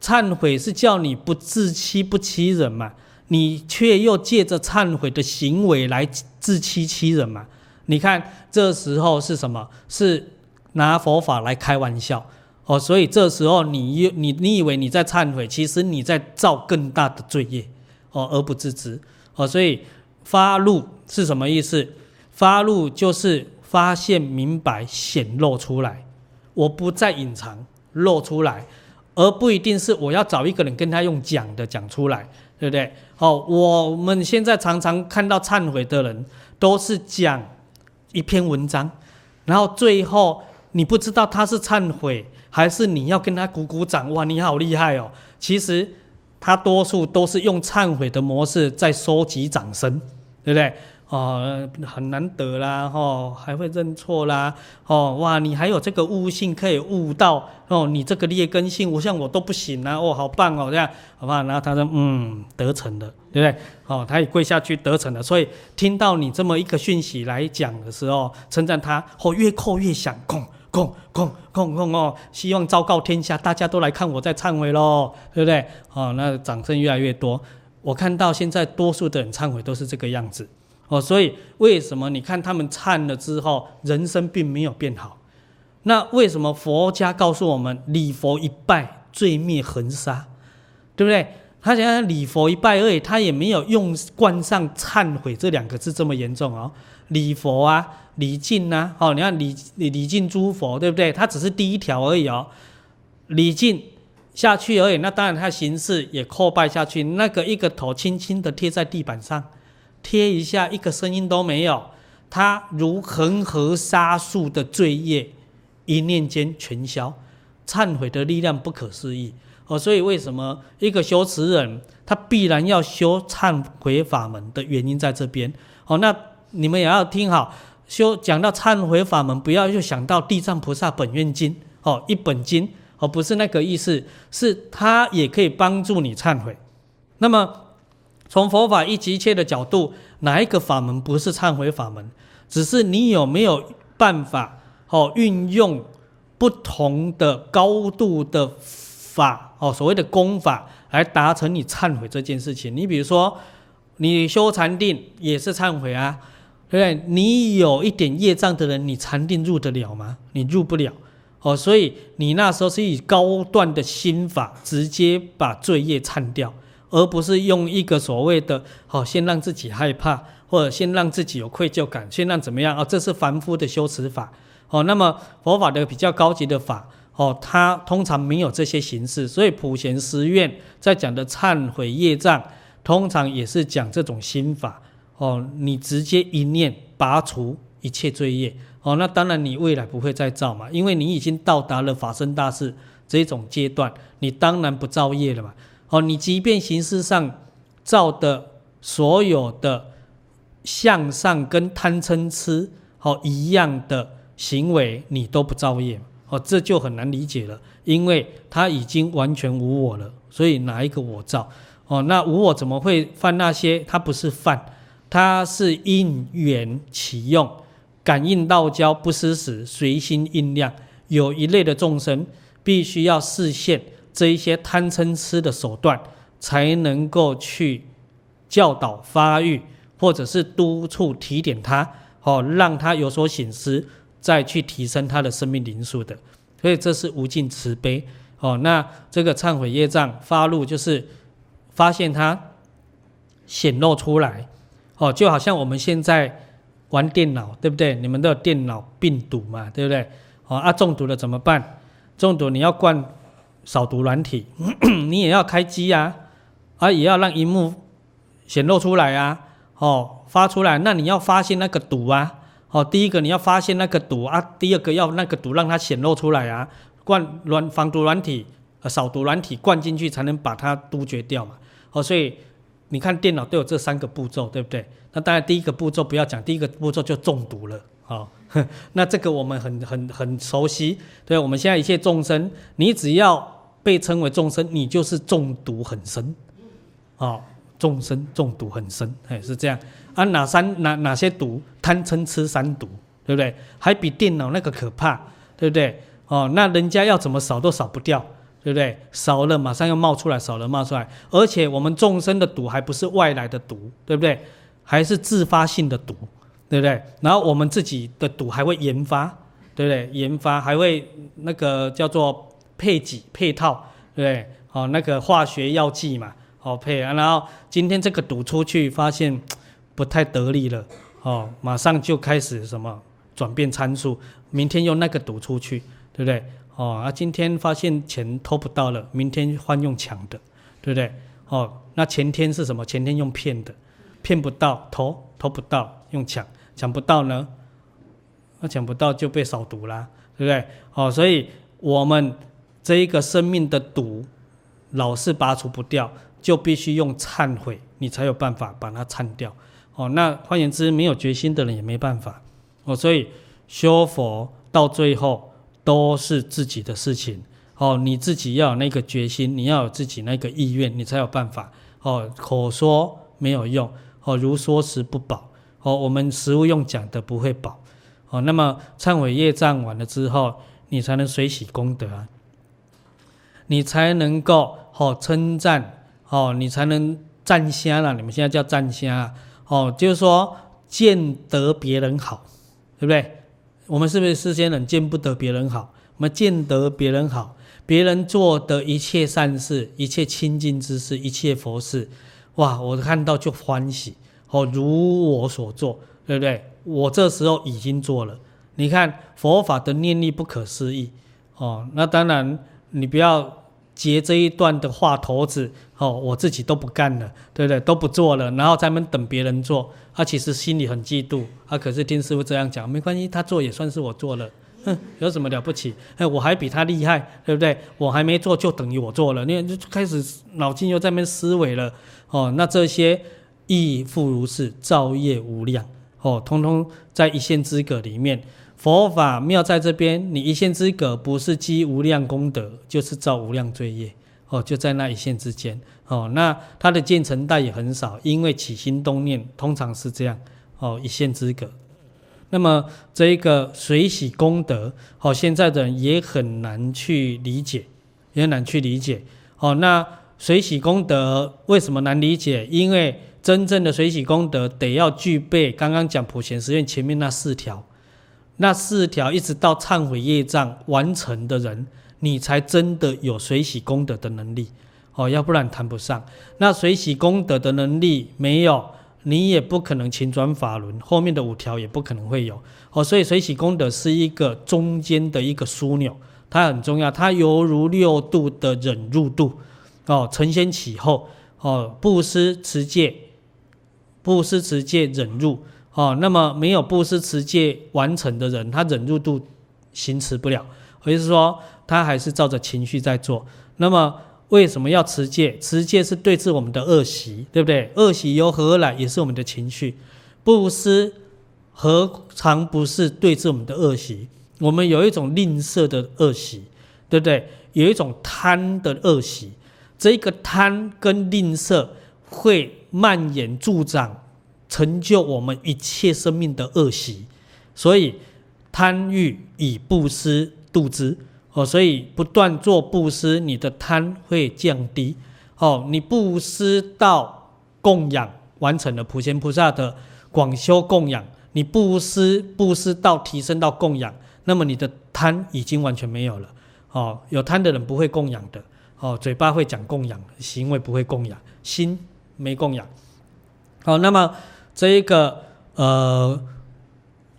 忏悔是叫你不自欺不欺人嘛，你却又借着忏悔的行为来自欺欺人嘛。你看这时候是什么？是拿佛法来开玩笑哦。所以这时候你你你以为你在忏悔，其实你在造更大的罪业哦，而不自知哦。所以发露是什么意思？发露就是发现、明白、显露出来，我不再隐藏，露出来，而不一定是我要找一个人跟他用讲的讲出来，对不对？好，我们现在常常看到忏悔的人，都是讲一篇文章，然后最后你不知道他是忏悔，还是你要跟他鼓鼓掌，哇，你好厉害哦！其实他多数都是用忏悔的模式在收集掌声，对不对？哦，很难得啦，哦，还会认错啦，哦，哇，你还有这个悟性可以悟到，哦，你这个劣根性，我像我都不行啊，哦，好棒哦，这样，好吧，然后他说，嗯，得逞了，对不对？哦，他也跪下去得逞了，所以听到你这么一个讯息来讲的时候，称赞他，哦，越叩越想，空空空空空哦，希望昭告天下，大家都来看我在忏悔喽，对不对？哦，那掌声越来越多。我看到现在多数的人忏悔都是这个样子，哦，所以为什么你看他们忏了之后，人生并没有变好？那为什么佛家告诉我们礼佛一拜，罪灭横沙，对不对？他讲礼佛一拜而已，他也没有用冠上忏悔这两个字这么严重哦。礼佛啊，礼敬呐，哦，你看礼礼礼敬诸佛，对不对？他只是第一条而已哦，礼敬。下去而已，那当然他形式也叩拜下去，那个一个头轻轻的贴在地板上，贴一下，一个声音都没有，他如恒河沙数的罪业，一念间全消，忏悔的力量不可思议哦。所以为什么一个修持人，他必然要修忏悔法门的原因在这边哦。那你们也要听好，修讲到忏悔法门，不要又想到地藏菩萨本愿经哦，一本经。而不是那个意思，是它也可以帮助你忏悔。那么，从佛法一即一切的角度，哪一个法门不是忏悔法门？只是你有没有办法哦，运用不同的高度的法哦，所谓的功法来达成你忏悔这件事情。你比如说，你修禅定也是忏悔啊，对不对？你有一点业障的人，你禅定入得了吗？你入不了。哦，所以你那时候是以高段的心法，直接把罪业忏掉，而不是用一个所谓的“好、哦，先让自己害怕，或者先让自己有愧疚感，先让怎么样？哦，这是凡夫的修持法。哦，那么佛法的比较高级的法，哦，它通常没有这些形式。所以普贤十愿在讲的忏悔业障，通常也是讲这种心法。哦，你直接一念拔除一切罪业。哦，那当然你未来不会再造嘛，因为你已经到达了法身大士这种阶段，你当然不造业了嘛。哦，你即便形式上造的所有的向上跟贪嗔痴哦一样的行为，你都不造业，哦，这就很难理解了，因为他已经完全无我了，所以哪一个我造？哦，那无我怎么会犯那些？他不是犯，他是因缘起用。感应道交不失时，随心应量。有一类的众生，必须要示现这一些贪嗔痴的手段，才能够去教导发育，或者是督促提点他，哦，让他有所醒思，再去提升他的生命灵数的。所以这是无尽慈悲哦。那这个忏悔业障发露，就是发现他显露出来，哦，就好像我们现在。玩电脑对不对？你们都有电脑病毒嘛，对不对？哦啊，中毒了怎么办？中毒你要灌扫毒软体，你也要开机啊，啊也要让荧幕显露出来啊，哦发出来，那你要发现那个毒啊，哦第一个你要发现那个毒啊，第二个要那个毒让它显露出来啊，灌软防毒软体、扫毒软体灌进去才能把它杜绝掉嘛，哦所以。你看电脑都有这三个步骤，对不对？那当然第一个步骤不要讲，第一个步骤就中毒了啊、哦。那这个我们很很很熟悉，对，我们现在一切众生，你只要被称为众生，你就是中毒很深啊、众生中毒很深，哎，是这样。啊，哪三哪哪些毒？贪嗔痴三毒，对不对？还比电脑那个可怕，对不对？哦，那人家要怎么扫都扫不掉。对不对？少了马上又冒出来，少了冒出来，而且我们众生的毒还不是外来的毒，对不对？还是自发性的毒，对不对？然后我们自己的毒还会研发，对不对？研发还会那个叫做配给配套，对不对？哦，那个化学药剂嘛，哦配啊，然后今天这个毒出去发现不太得力了，哦，马上就开始什么转变参数，明天用那个毒出去，对不对？哦啊，今天发现钱偷不到了，明天换用抢的，对不对？哦，那前天是什么？前天用骗的，骗不到，偷偷不到，用抢，抢不到呢？那抢不到就被扫毒啦，对不对？哦，所以我们这一个生命的毒，老是拔除不掉，就必须用忏悔，你才有办法把它忏掉。哦，那换言之，没有决心的人也没办法哦。所以修佛到最后都是自己的事情哦，你自己要有那个决心，你要有自己那个意愿，你才有办法哦。口说没有用哦，如说食不饱哦，我们食物用讲的不会饱哦。那么忏悔业障完了之后，你才能随喜功德啊，你才能够哦称赞哦，你才能赞香了。你们现在叫赞香啊。哦，就是说见得别人好，对不对？我们是不是世间人见不得别人好？我们见得别人好，别人做的一切善事、一切清净之事、一切佛事，哇，我看到就欢喜。哦，如我所做，对不对？我这时候已经做了。你看佛法的念力不可思议。哦，那当然你不要。截这一段的话头子，哦，我自己都不干了，对不对？都不做了，然后咱们等别人做。他、其实心里很嫉妒，他、可是听师傅这样讲，没关系，他做也算是我做了，哼，有什么了不起？哎，我还比他厉害，对不对？我还没做就等于我做了，你看就开始脑筋又在那边思维了，哦，那这些亦复如是，造业无量，哦，通通在一线之隔里面。佛法妙在这边，你一线之隔不是积无量功德，就是造无量罪业哦，就在那一线之间哦。那它的建成带也很少，因为起心动念通常是这样哦，一线之隔。那么这一个随喜功德，哦，现在的人也很难去理解，也很难去理解哦。那随喜功德为什么难理解？因为真正的随喜功德得要具备刚刚讲普贤十愿前面那四条。那四条一直到忏悔业障完成的人，你才真的有随喜功德的能力哦，要不然谈不上。那随喜功德的能力没有，你也不可能勤转法轮，后面的五条也不可能会有哦。所以随喜功德是一个中间的一个枢纽，它很重要，它犹如六度的忍辱度哦，承先启后哦，布施持戒，布施持戒忍辱。哦，那么没有布施持戒完成的人，他忍辱度行持不了，也就是说，他还是照着情绪在做。那么为什么要持戒？持戒是对治我们的恶习，对不对？恶习由何而来？也是我们的情绪。布施何尝不是对治我们的恶习？我们有一种吝啬的恶习，对不对？有一种贪的恶习，这个贪跟吝啬会蔓延助长。成就我们一切生命的恶习，所以贪欲以布施度之哦，所以不断做布施，你的贪会降低哦。你布施到供养完成了，普贤菩萨的广修供养，你布施布施到提升到供养，那么你的贪已经完全没有了哦。有贪的人不会供养的哦，嘴巴会讲供养，行为不会供养，心没供养。好，那么。这一个呃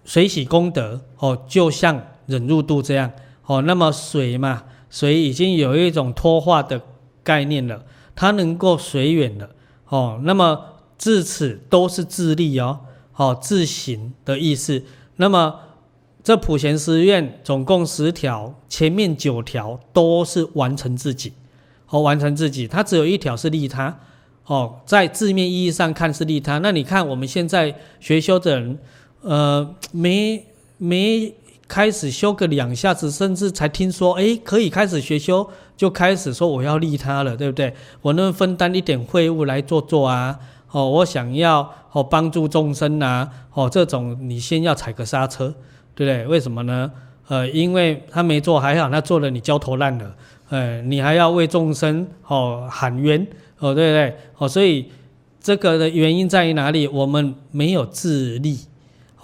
随喜功德哦，就像忍辱度这样哦。那么水嘛，水已经有一种脱化的概念了，它能够随缘了哦。那么至此都是自利哦，哦自行的意思。那么这普贤十愿总共十条，前面九条都是完成自己，哦完成自己，它只有一条是利他。哦，在字面意义上看是利他。那你看我们现在学修的人，呃，没没开始修个两下子，甚至才听说，哎，可以开始学修，就开始说我要利他了，对不对？我能分担一点会务来做做啊？哦，我想要哦帮助众生啊？哦，这种你先要踩个刹车，对不对？为什么呢？呃，因为他没做还好，他做了你焦头烂额，呃，你还要为众生哦喊冤。哦，对不对，哦，所以这个的原因在于哪里？我们没有自利。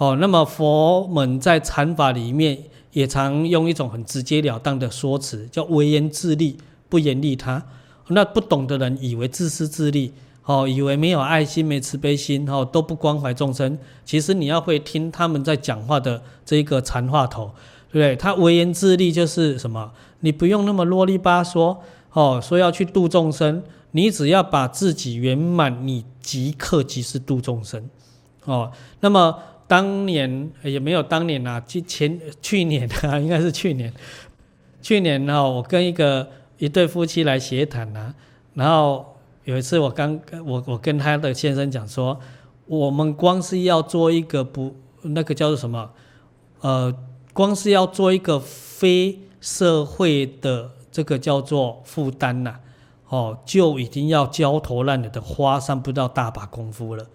哦，那么佛门在禅法里面也常用一种很直截了当的说辞，叫唯言自利，不言利他。那不懂的人以为自私自利，哦，以为没有爱心、没慈悲心，哦，都不关怀众生。其实你要会听他们在讲话的这个禅话头，对不对？他唯言自利就是什么？你不用那么啰里吧嗦，哦，说要去度众生。你只要把自己圆满，你即刻即是度众生，哦。那么当年也没有当年啊，前去年啊，应该是去年。去年呢，我跟一个一对夫妻来协谈啊，然后有一次我刚我我跟他的先生讲说，我们光是要做一个不那个叫做什么，呃，光是要做一个非社会的这个叫做负担呐，哦，就已经要焦头烂额的花上不到大把功夫了，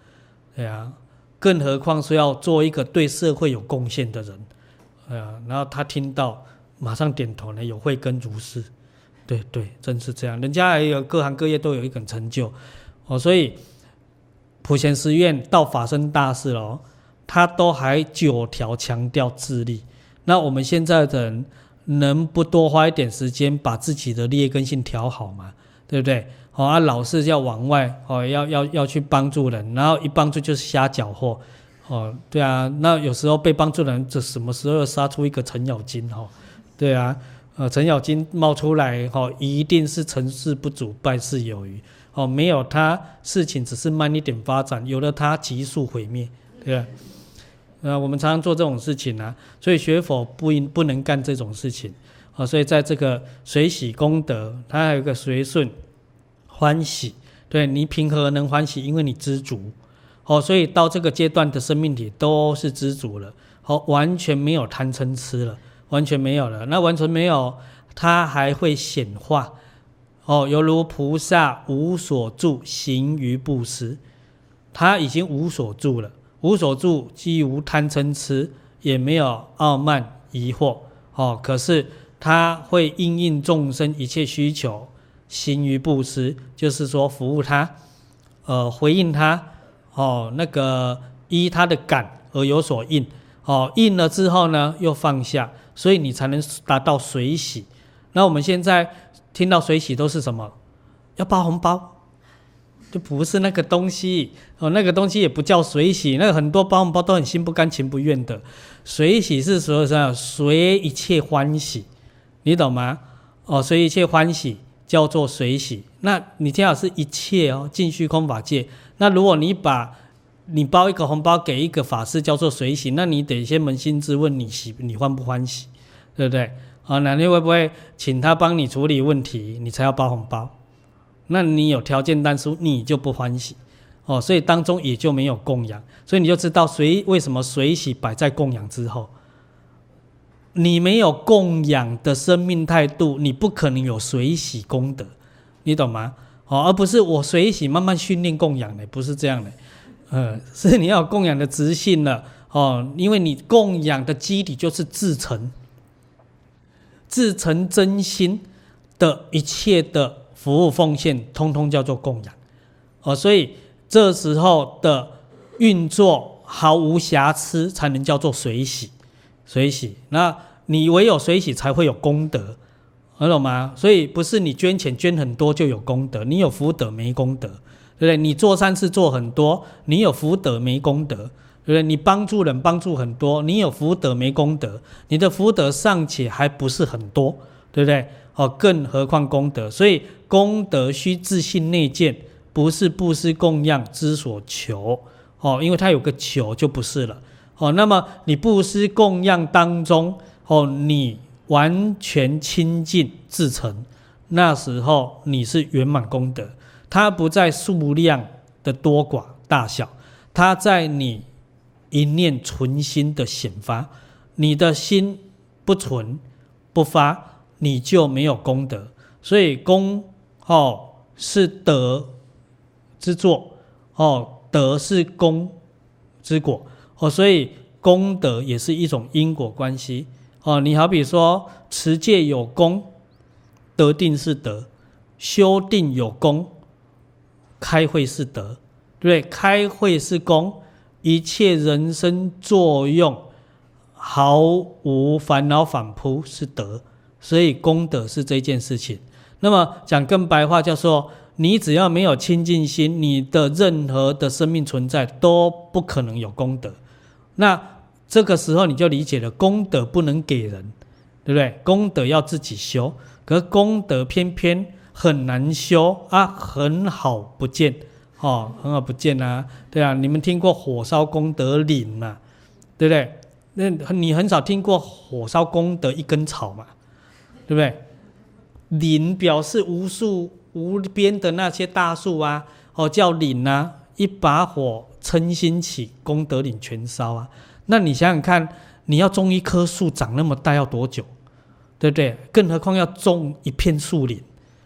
对啊，更何况是要做一个对社会有贡献的人，哎呀，然后他听到马上点头呢，有慧根如是，对对，真是这样，人家还有各行各业都有一个成就，哦，所以。普贤寺院到法身大事了，他都还九条强调自立。那我们现在的人能不多花一点时间把自己的劣根性调好吗？对不对？哦啊，老是要往外哦，要要要去帮助人，然后一帮助就是瞎搅和。哦，对啊，那有时候被帮助的人，这什么时候杀出一个程咬金？哈，对啊，呃，程咬金冒出来，哈，一定是成事不足，败事有余。哦，没有他，事情只是慢一点发展；有了他，急速毁灭，对吧？呃，我们常常做这种事情啊，所以学佛不应不能干这种事情。啊，所以在这个随喜功德，它还有一个随顺欢喜，对你平和能欢喜？因为你知足。哦，所以到这个阶段的生命体都是知足了，好，完全没有贪嗔痴了，完全没有了。那完全没有，它还会显化。哦，犹如菩萨无所住行于布施，他已经无所住了，无所住既无贪嗔痴，也没有傲慢疑惑。哦，可是他会应应众生一切需求行于布施，就是说服务他，呃，回应他，哦，那个依他的感而有所应，哦，应了之后呢，又放下，所以你才能达到随喜。那我们现在。听到随喜都是什么？要包红包，就不是那个东西哦。那个东西也不叫随喜，那个很多包红包都很心不甘情不愿的。随喜是说什么？随一切欢喜，你懂吗？哦，随一切欢喜叫做随喜。那你听好是一切哦，尽虚空法界。那如果你把你包一个红包给一个法师叫做随喜，那你得先扪心自问，你喜你欢不欢喜，对不对？啊，那你会不会请他帮你处理问题，你才要包红包？那你有条件但是你就不欢喜，哦，所以当中也就没有供养，所以你就知道随为什么随喜摆在供养之后，你没有供养的生命态度，你不可能有随喜功德，你懂吗？哦，而不是我随喜慢慢训练供养的，不是这样的，呃，是你要供养的直性了，哦，因为你供养的基底就是至诚。自诚真心的一切的服务奉献，通通叫做供养，哦，所以这时候的运作毫无瑕疵，才能叫做随喜，随喜。那你唯有随喜，才会有功德，懂吗？所以不是你捐钱捐很多就有功德，你有福德没功德，对不对？你做善事做很多，你有福德没功德。对不对？你帮助人帮助很多，你有福德没功德，你的福德尚且还不是很多，对不对？哦，更何况功德？所以功德需自性内见，不是布施供养之所求。哦，因为它有个求就不是了。哦，那么你布施供养当中，哦，你完全清净自成，那时候你是圆满功德。它不在数量的多寡大小，它在你。一念纯心的显发，你的心不纯不发，你就没有功德。所以功哦是德之作，哦德是功之果，哦所以功德也是一种因果关系。哦，你好比说持戒有功，得定是德；修定有功，开慧是德。对，开慧是功。一切人生作用毫无烦恼反扑是德，所以功德是这件事情。那么讲更白话，叫做你只要没有清净心，你的任何的生命存在都不可能有功德。那这个时候你就理解了，功德不能给人，对不对？功德要自己修，可是功德偏偏很难修啊，很好不见。哦，很好不见啊，对啊，你们听过火烧功德林嘛？对不对？那你很少听过火烧功德一根草嘛？对不对？林表示无数无边的那些大树啊，哦叫林啊，一把火称心起，功德林全烧啊。那你想想看，你要种一棵树长那么大要多久，对不对？更何况要种一片树林，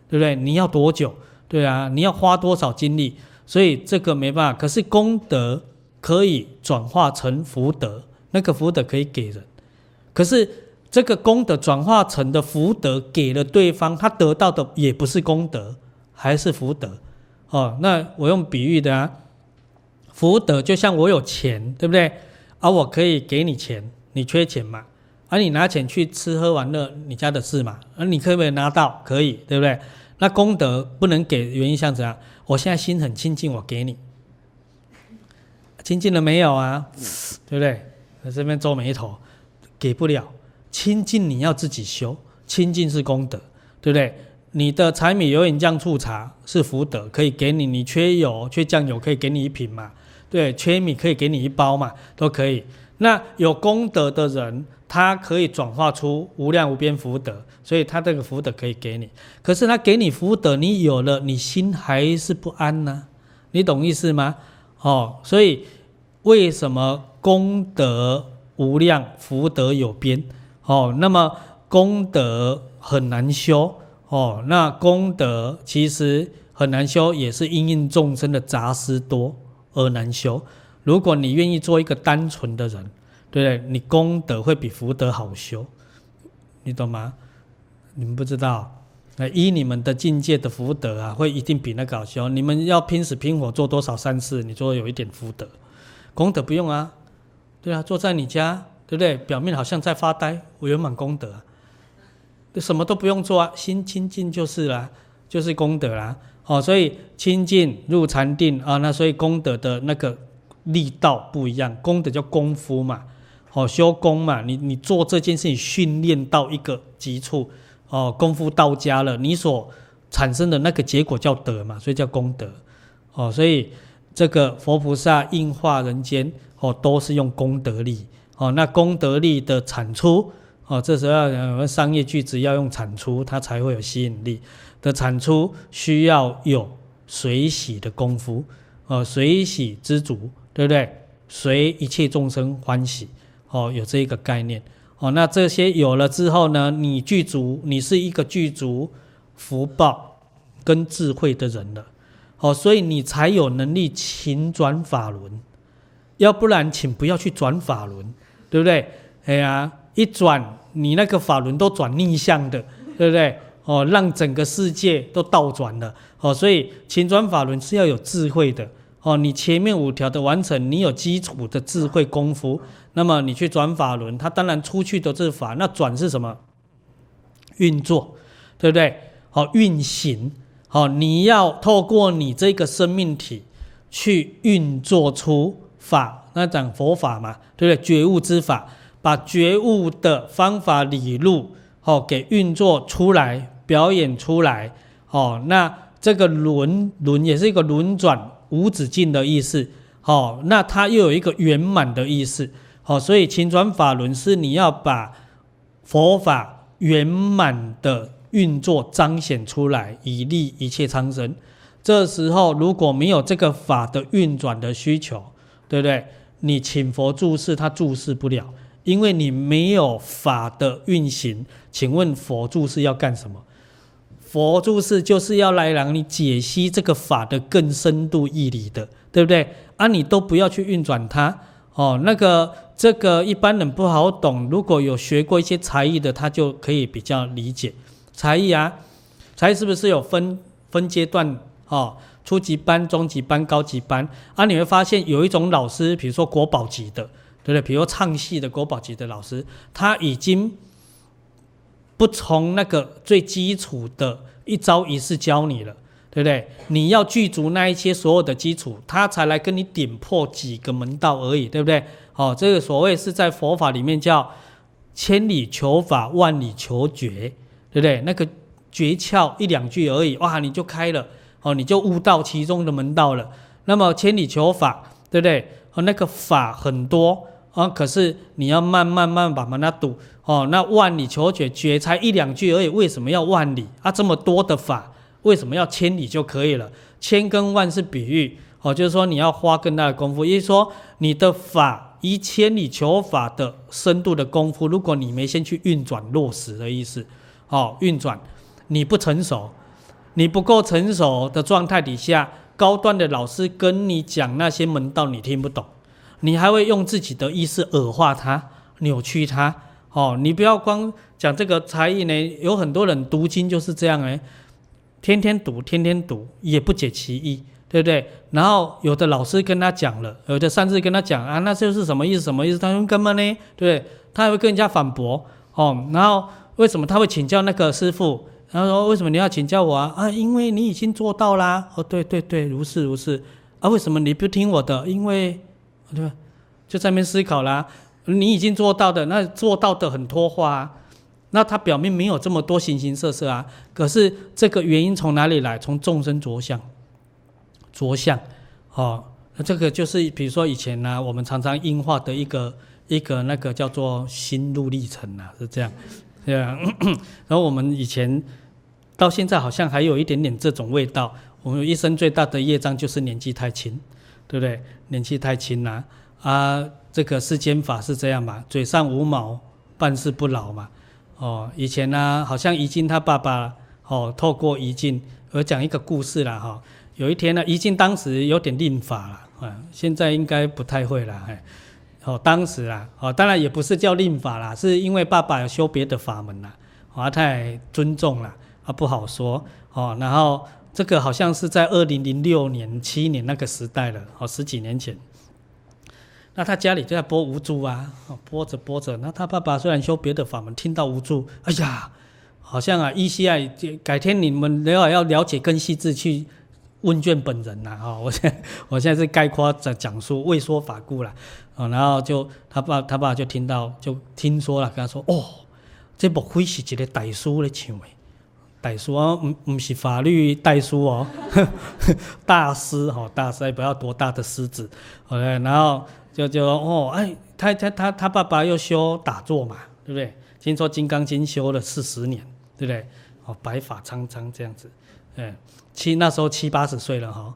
对不对？你要多久？对啊，你要花多少精力？所以这个没办法。可是功德可以转化成福德，那个福德可以给人。可是这个功德转化成的福德给了对方，他得到的也不是功德，还是福德。哦，那我用比喻的啊，福德就像我有钱，对不对？而、我可以给你钱，你缺钱嘛？而、你拿钱去吃喝玩乐，你家的事嘛？而、你可不可以拿到？可以，对不对？那功德不能给，原因像怎样？我现在心很清净，我给你，清净了没有啊？对不对？在这边皱眉头，给不了。清净你要自己修，清净是功德，对不对？你的柴米油盐酱醋茶是福德，可以给你。你缺油、缺酱油，可以给你一瓶嘛？对，缺米可以给你一包嘛，都可以。那有功德的人，他可以转化出无量无边福德，所以他这个福德可以给你。可是他给你福德，你有了，你心还是不安呢？你懂意思吗？哦，所以为什么功德无量，福德有边？哦，那么功德很难修哦，那功德其实很难修，也是因应众生的杂事多。而难修。如果你愿意做一个单纯的人，对不对？你功德会比福德好修，你懂吗？你们不知道，那依你们的境界的福德啊，会一定比那个好修。你们要拼死拼活做多少善事，你做有一点福德，功德不用啊。对啊，坐在你家，对不对？表面好像在发呆，我圆满功德，什么都不用做啊，心清净就是啦，就是功德啦。哦，所以清净入禅定啊，那所以功德的那个力道不一样，功德叫功夫嘛，哦，修功嘛，你你做这件事情训练到一个极处，哦，功夫到家了，你所产生的那个结果叫德嘛，所以叫功德，哦，所以这个佛菩萨应化人间，哦，都是用功德力，哦，那功德力的产出，哦，这时候要商业句子要用产出，它才会有吸引力。的产出需要有随喜的功夫，哦，随喜知足，对不对？随一切众生欢喜，哦，有这一个概念，哦，那这些有了之后呢，你具足，你是一个具足福报跟智慧的人了，哦，所以你才有能力勤转法轮，要不然请不要去转法轮，对不对？哎呀，一转你那个法轮都转逆向的，对不对？哦，让整个世界都倒转了哦，所以前转法轮是要有智慧的哦。你前面五条的完成，你有基础的智慧功夫，那么你去转法轮，它当然出去的是法，那转是什么？运作，对不对？好，运行，好，你要透过你这个生命体去运作出法，那讲佛法嘛，对不对？觉悟之法，把觉悟的方法理路，好，给运作出来。表演出来，哦，那这个轮轮也是一个轮转无止境的意思，哦，那它又有一个圆满的意思，哦，所以勤转法轮是你要把佛法圆满的运作彰显出来，以利一切苍生。这时候如果没有这个法的运转的需求，对不对？你请佛住世，他住世不了，因为你没有法的运行。请问佛住世要干什么？佛注释就是要来让你解析这个法的更深度义理的，对不对？啊，你都不要去运转它哦。那个这个一般人不好懂，如果有学过一些才艺的，他就可以比较理解。才艺啊，才艺是不是有分分阶段？哦，初级班、中级班、高级班啊？你会发现有一种老师，比如说国宝级的，对不对？比如唱戏的国宝级的老师，他已经。不从那个最基础的一招一式教你了，对不对？你要具足那一些所有的基础，他才来跟你点破几个门道而已，对不对？哦，这个所谓是在佛法里面叫千里求法，万里求诀，对不对？那个诀窍一两句而已，哇，你就开了，哦，你就悟到其中的门道了。那么千里求法，对不对？哦，那个法很多。啊！可是你要慢慢慢把它读哦。那万里求诀，诀才一两句而已，为什么要万里啊？这么多的法，为什么要千里就可以了？千跟万是比喻哦，就是说你要花更大的功夫，也就是说你的法以千里求法的深度的功夫，如果你没先去运转落实的意思，哦，运转你不成熟，你不够成熟的状态底下，高端的老师跟你讲那些门道，你听不懂，你还会用自己的意识恶化它、扭曲它。哦，你不要光讲这个才艺呢，有很多人读经就是这样哎，天天读，天天读，也不解其意，对不对？然后有的老师跟他讲了，有的上次跟他讲啊，那就是什么意思？什么意思？他说干嘛呢？对不对？他还会跟人家反驳哦。然后为什么他会请教那个师傅？然后说为什么你要请教我啊？啊，因为你已经做到啦。哦，对对对，如是如是。啊，为什么你不听我的？因为对吧？就在那边思考啦。你已经做到的，那做到的很脱话啊，那他表面没有这么多形形色色啊。可是这个原因从哪里来？从众生着想，着想，哦，那这个就是比如说以前呢、我们常常应化的一个一个那个叫做心路历程啊，是这样，对啊。然后我们以前到现在好像还有一点点这种味道。我们一生最大的业障就是年纪太轻，对不对？年纪太轻了啊。这个世间法是这样嘛？嘴上无毛，办事不牢嘛。哦，以前呢、好像怡静他爸爸哦，透过怡静而讲一个故事了哈、有一天呢，怡静当时有点吝法了，啊，现在应该不太会了。哎，哦，当时啊，哦，当然也不是叫吝法啦，是因为爸爸有修别的法门啦，华、太尊重了，啊，不好说。哦，然后这个好像是在二零零六年、七年那个时代了，哦，十几年前。那他家里就在播无助啊，播着播着，那他爸爸虽然修别的法门，听到无助，哎呀，好像啊，依稀啊，改天你们要要了解更细致去问卷本人呐，啊，我现在我现在是概括在讲述未说法故了，啊，然后就他爸他爸就听到就听说了，跟他说，哦，这莫非是一个大师咧唱的，大师啊，唔唔是法律大 师哦，大师哈，大师也不要多大的狮子，OK，然后。就就哦，哎，他他他他爸爸又修打坐嘛，对不对？听说《金刚经》修了四十年，对不对？哦，白发苍苍这样子，哎，七那时候七八十岁了哈，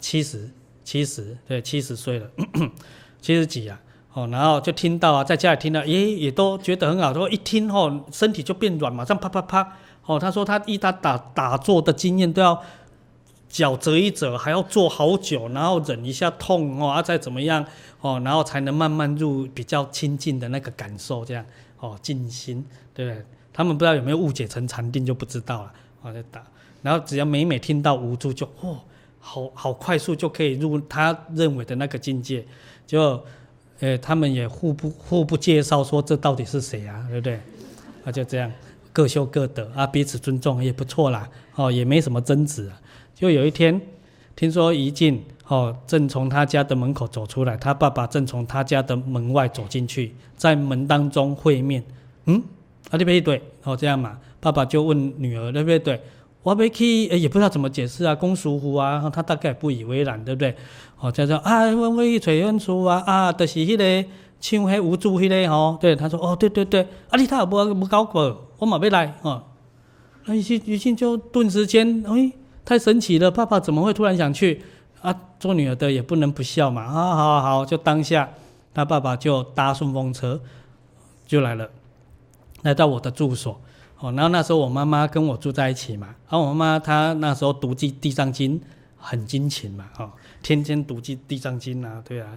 七十七十对七十岁了，七十几啊，哦，然后就听到啊，在家里听到，也也都觉得很好，说一听哦，身体就变软，马上啪啪啪，哦，他说他一他打打坐的经验都要。脚折一折，还要坐好久，然后忍一下痛哦，啊，再怎么样哦，然后才能慢慢入比较亲近的那个感受，这样哦，静心，对不对？他们不知道有没有误解成禅定就不知道了，哦，就打，然后只要每每听到无助就哦，好 好快速就可以入他认为的那个境界，就，呃，他们也互不互不介绍说这到底是谁啊，对不对？啊，就这样各修各的啊，彼此尊重也不错啦，哦，也没什么争执。就有一天，听说怡静哦，正从他家的门口走出来，他爸爸正从他家的门外走进去，在门当中会面。嗯，啊对不对？哦，这样嘛，爸爸就问女儿对不对？我没去，也不知道怎么解释啊，公叔父啊，他大概不以为然，对不对？哦，叫做啊，我我去找恩叔啊，啊，就是迄个唱迄无助迄个哦，对，他说哦，对对对，啊，你他也不不搞过，我马要来哦。那怡静怡静就顿时间，哎。太神奇了，爸爸怎么会突然想去？啊，做女儿的也不能不笑嘛！啊，好好好，就当下，他爸爸就搭顺风车就来了，来到我的住所。哦，然后那时候我妈妈跟我住在一起嘛，然后我妈妈她那时候读记地藏经很精勤嘛，哦，天天读记地藏经啊，对啊，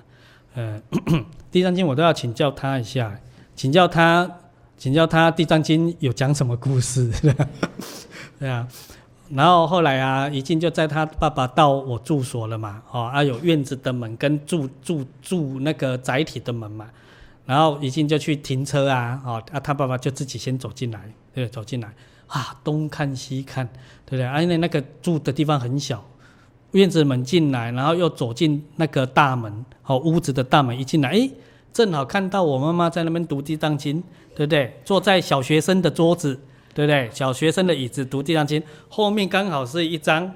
呃，地藏经我都要请教他一下，请教他，请教他地藏经有讲什么故事？对啊。然后后来啊，一进就在他爸爸到我住所了嘛，哦，啊有院子的门跟住住住那个载体的门嘛，然后一进就去停车啊，哦，啊他爸爸就自己先走进来，对，走进来，啊东看西看，对不对？啊因为那个住的地方很小，院子门进来，然后又走进那个大门，哦屋子的大门一进来，诶，正好看到我妈妈在那边读地藏经，对不对？坐在小学生的桌子。对不对？小学生的椅子读《地藏经》，后面刚好是一张，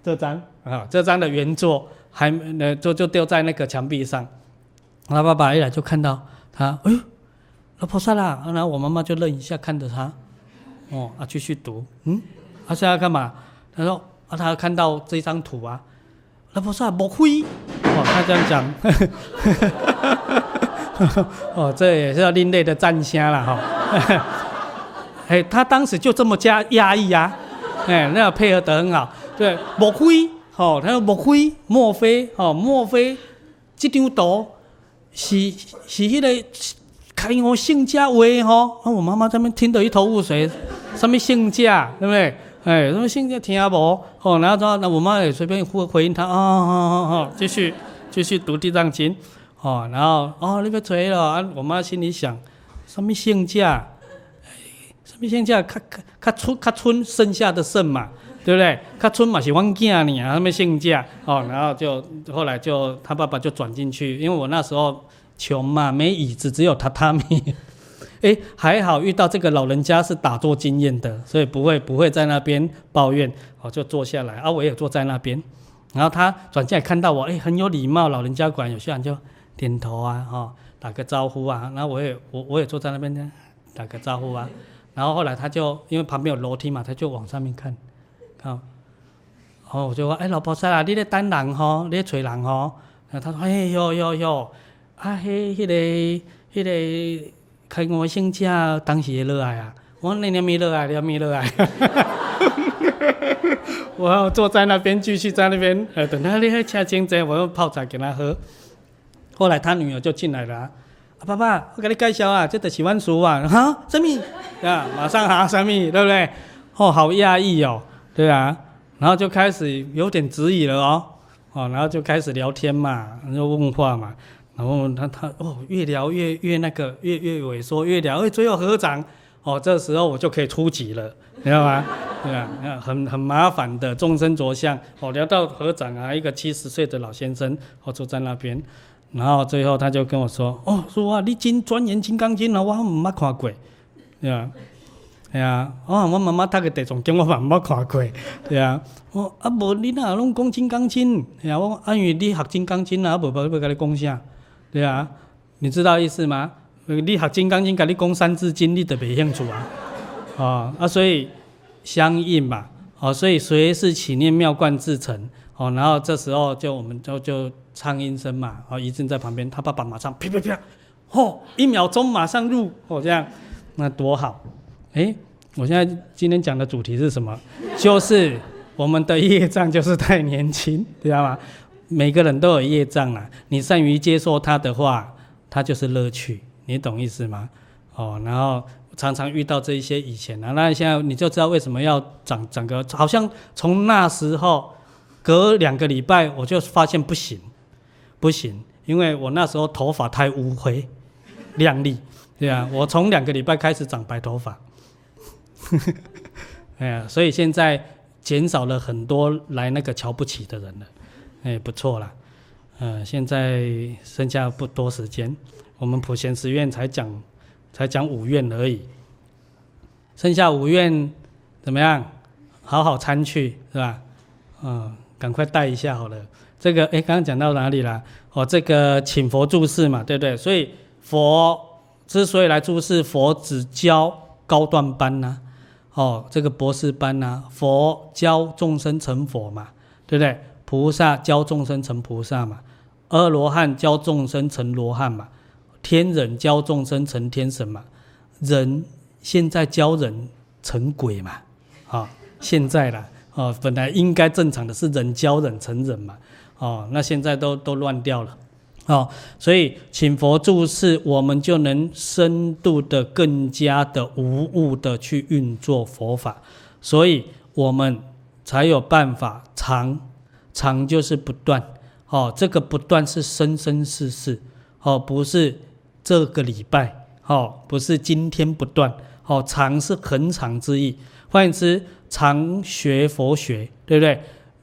这张啊，这张的原作还呃，就就丢在那个墙壁上。他爸爸一来就看到他，哎呦，老菩萨啦！然后我妈妈就愣一下看着他，哦啊，继续读，嗯，他现在干嘛？他说啊，他看到这张图啊，老菩萨莫非？哦，他这样讲，哦，这也是要另类的赞声了哈。哎，他当时就这么加压抑呀，哎，那配合得很好。对，莫非？哦，他说莫非？莫非？哦，莫非？这张图是是迄个开悟圣者画吼？那，我妈妈这边听得一头雾水，什么圣者，对不对？哎，什么圣者听无？哦，然后说那我妈也随便回回应他，啊啊啊啊，继续继续读地藏经，哦，然后哦，你别吹了啊！我妈心里想，什么圣者？什么圣者？较较较村较村剩下的剩嘛。对不对？他村嘛是阮囝呢，他们姓贾哦，然后就后来就他爸爸就转进去，因为我那时候穷嘛，没椅子，只有榻榻米。哎，还好遇到这个老人家是打坐经验的，所以不会不会在那边抱怨，我，就坐下来啊，我也坐在那边。然后他转进来看到我，哎，很有礼貌，老人家管有些人就点头啊，哈、打个招呼啊。然后我也我我也坐在那边呢，打个招呼啊。然后后来他就因为旁边有楼梯嘛，他就往上面看。好，哦，我就说，哎，老婆啊，你咧等人吼，你咧找人吼。然后他说，哎哟哟哟，啊，迄、那个、迄、那个开悟圣者当时也热爱啊。我说，你你没落来，你没落来。我坐在那边，继续在那边，呃，等他离开车前者，我用泡茶给他喝。后来他女儿就进来了，啊，爸爸，我给你介绍啊，这是阮叔啊，哈，什么？啊，马上哈，什么？对不对？哦，好压抑哦。对啊，然后就开始有点质疑了哦，哦，然后就开始聊天嘛，就问话嘛，然后他他哦，越聊越越那个，越越萎缩，越聊，哎，最后合掌，哦，这时候我就可以出级了，你知道吗？对啊，很很麻烦的，众生着相，哦，聊到合掌啊，一个七十岁的老先生，哦，坐在那边，然后最后他就跟我说，哦，说啊，你真钻研金刚经啊，我唔捌看过，对啊。系啊，我我妈妈读个地藏经，我嘛毋捌看过，对啊。我啊无你哪拢讲金刚经，系啊。我啊因为你学金刚经啊，无无要甲你讲啥，对啊。你知道意思吗？你学金刚经，甲你讲三字经，你都袂兴趣啊。哦啊，所以相应嘛。哦，所以随是起念妙观自成。哦，然后这时候就我们就就唱音声嘛。哦，一阵在旁边，他爸爸马上啪啪啪，哦，一秒钟马上入，哦这样，那多好。哎，我现在今天讲的主题是什么？就是我们的业障就是太年轻，知道吗？每个人都有业障啊，你善于接受它的话，它就是乐趣，你懂意思吗？哦，然后常常遇到这一些以前啊，那现在你就知道为什么要长整个，好像从那时候隔两个礼拜我就发现不行，不行，因为我那时候头发太乌黑亮丽，对啊，我从两个礼拜开始长白头发。哎呀，所以现在减少了很多来那个瞧不起的人了，哎，不错啦。呃，现在剩下不多时间，我们普贤十愿才讲，才讲五愿而已，剩下五院怎么样？好好参去是吧？嗯，赶快带一下好了。这个哎，刚刚讲到哪里了？哦，这个请佛注释嘛，对不对？所以佛之所以来注释，佛只教高段班呐、哦，这个博士班呐、佛教众生成佛嘛，对不对？菩萨教众生成菩萨嘛，阿罗汉教众生成罗汉嘛，天人教众生成天神嘛，人现在教人成鬼嘛，啊、哦，现在啦，哦，本来应该正常的是人教人成人嘛，哦，那现在都都乱掉了。哦，所以请佛住世，我们就能深度的、更加的无误的去运作佛法，所以我们才有办法常常就是不断。哦，这个不断是生生世世，哦，不是这个礼拜，哦，不是今天不断，哦，常是恒常之意。换言之，常学佛学，对不对？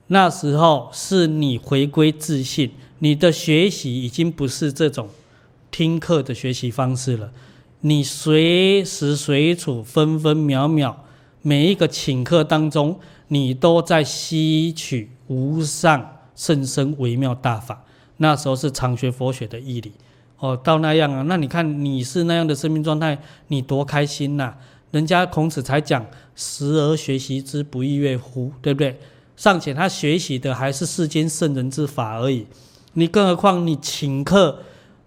那时候是你回归自信。你的学习已经不是这种听课的学习方式了，你随时随处、分分秒秒，每一个顷刻当中，你都在吸取无上甚深微妙大法。那时候是常学佛学的义理哦，到那样啊，那你看你是那样的生命状态，你多开心呐、人家孔子才讲“时而学习之，不亦说乎”，对不对？尚且他学习的还是世间圣人之法而已，你更何况你请客，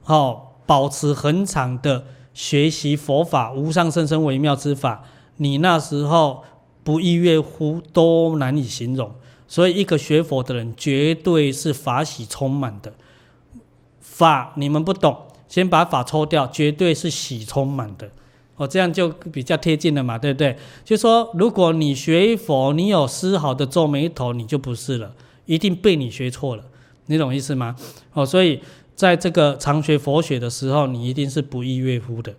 哦，保持恒常的学习佛法无上甚深微妙之法，你那时候不亦乐乎都难以形容。所以，一个学佛的人绝对是法喜充满的。法你们不懂，先把法抽掉，绝对是喜充满的。哦，这样就比较贴近了嘛，对不对？就说如果你学佛，你有丝毫的皱眉头，你就不是了，一定被你学错了，你懂意思吗？哦，所以在这个常学佛学的时候，你一定是不亦乐乎的。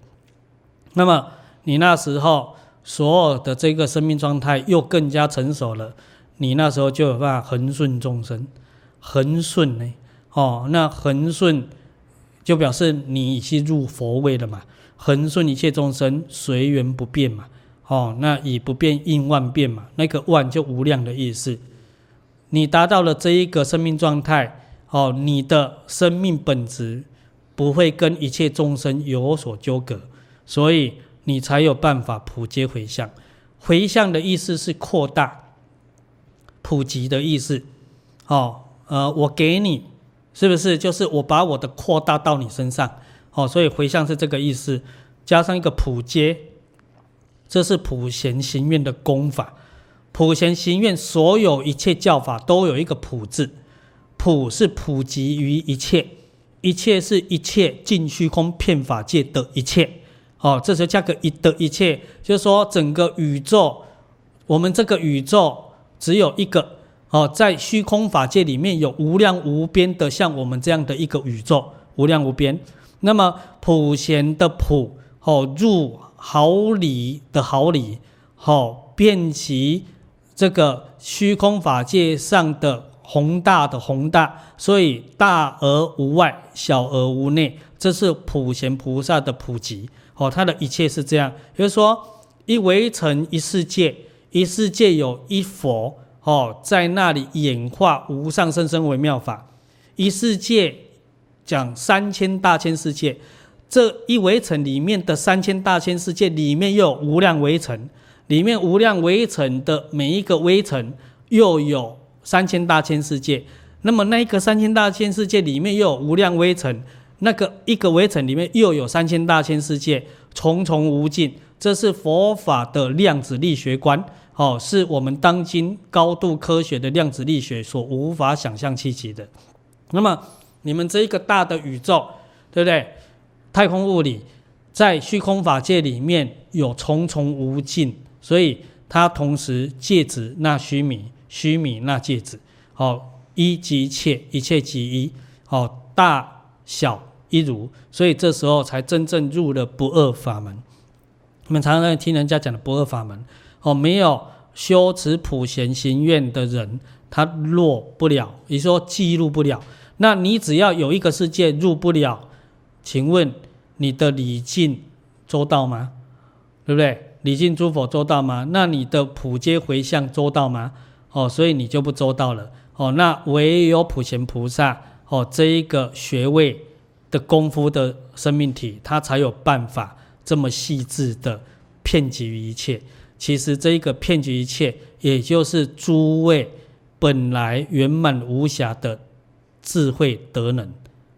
那么你那时候所有的这个生命状态又更加成熟了。你那时候就有办法恒顺众生，恒顺呢？哦，那恒顺就表示你已经入佛位了嘛？恒顺一切众生，随缘不变嘛？哦，那以不变应万变嘛？那个万就无量的意思。你达到了这一个生命状态，哦，你的生命本质不会跟一切众生有所纠葛，所以你才有办法普皆回向。回向的意思是扩大。普及的意思，哦，呃，我给你，是不是？就是我把我的扩大到你身上，哦，所以回向是这个意思，加上一个普皆，这是普贤行愿的功法。普贤行愿所有一切教法都有一个普字，普是普及于一切，一切是一切尽虚空遍法界的一切，哦，这时候加个一的一切，就是说整个宇宙，我们这个宇宙。只有一个哦，在虚空法界里面有无量无边的像我们这样的一个宇宙，无量无边。那么普贤的普哦，入毫厘的毫厘，好遍及这个虚空法界上的宏大的宏大，所以大而无外，小而无内，这是普贤菩萨的普及哦，他的一切是这样，也就是说一微尘一世界。一世界有一佛哦，在那里演化无上甚深微妙法。一世界讲三千大千世界，这一微尘里面的三千大千世界里面又有无量微尘，里面无量微尘的每一个微尘又有三千大千世界。那么那一个三千大千世界里面又有无量微尘，那个一个微尘里面又有三千大千世界，重重无尽。这是佛法的量子力学观。哦，是我们当今高度科学的量子力学所无法想象企及的。那么，你们这一个大的宇宙，对不对？太空物理在虚空法界里面有重重无尽，所以它同时芥子纳须弥，须弥纳芥子。好，一即一切，一切即一。好，大小一如，所以这时候才真正入了不二法门。我们常常在听人家讲的不二法门。哦，没有修持普贤行愿的人，他落不了，也说记录不了。那你只要有一个世界入不了，请问你的礼敬周到吗？对不对？礼敬诸佛周到吗？那你的普皆回向周到吗？哦，所以你就不周到了。哦，那唯有普贤菩萨，哦，这一个学位的功夫的生命体，他才有办法这么细致的遍及于一切。其实这一个骗局一切，也就是诸位本来圆满无瑕的智慧德能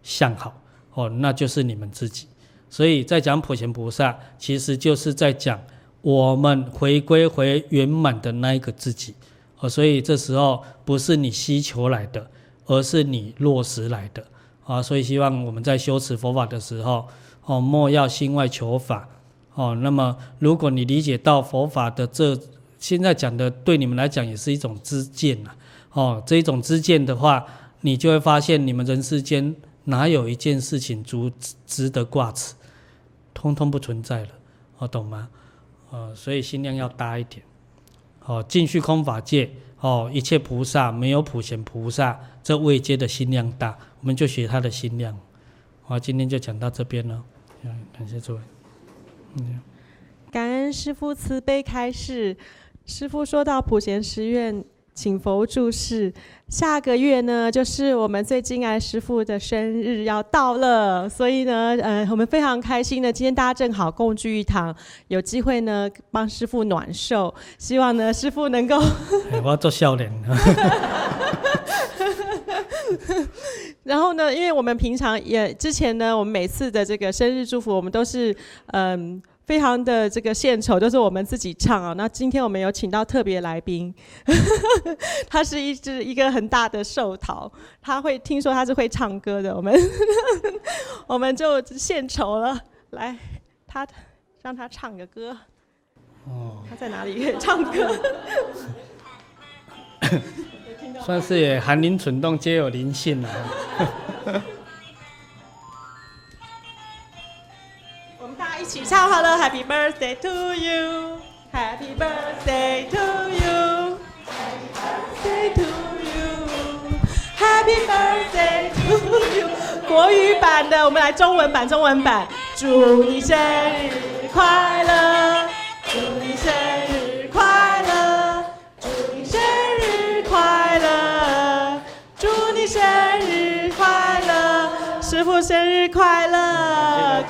相好哦，那就是你们自己。所以在讲普贤菩萨，其实就是在讲我们回归回圆满的那一个自己哦。所以这时候不是你希求来的，而是你落实来的啊。所以希望我们在修持佛法的时候哦，莫要心外求法。哦，那么如果你理解到佛法的这现在讲的，对你们来讲也是一种知见呐。哦，这一种知见的话，你就会发现你们人世间哪有一件事情足值得挂齿，通通不存在了。哦，懂吗？哦，所以心量要大一点。哦，尽虚空法界，哦，一切菩萨没有普贤菩萨这位阶的心量大，我们就学他的心量。好，今天就讲到这边了。感谢诸位。感恩师父慈悲开示。师父说到普贤十愿请佛注释。下个月呢，就是我们最敬爱师父的生日要到了，所以呢，呃，我们非常开心的，今天大家正好共聚一堂，有机会呢帮师父暖寿，希望呢师父能够。我要做笑脸。然后呢，因为我们平常也之前呢，我们每次的这个生日祝福，我们都是嗯。呃非常的这个献丑，都是我们自己唱啊。那今天我们有请到特别来宾，他是一只一个很大的寿桃，他会听说他是会唱歌的，我们 我们就献丑了。来，他让他唱个歌。哦，他在哪里 唱歌？算是也寒林蠢动皆有灵性了。我们大家一起唱好了，Happy birthday to you，Happy birthday to you，Happy birthday to you，Happy birthday to you。国语版的，我们来中文版，中文版。祝你生日快乐，祝你生日师父生日快乐。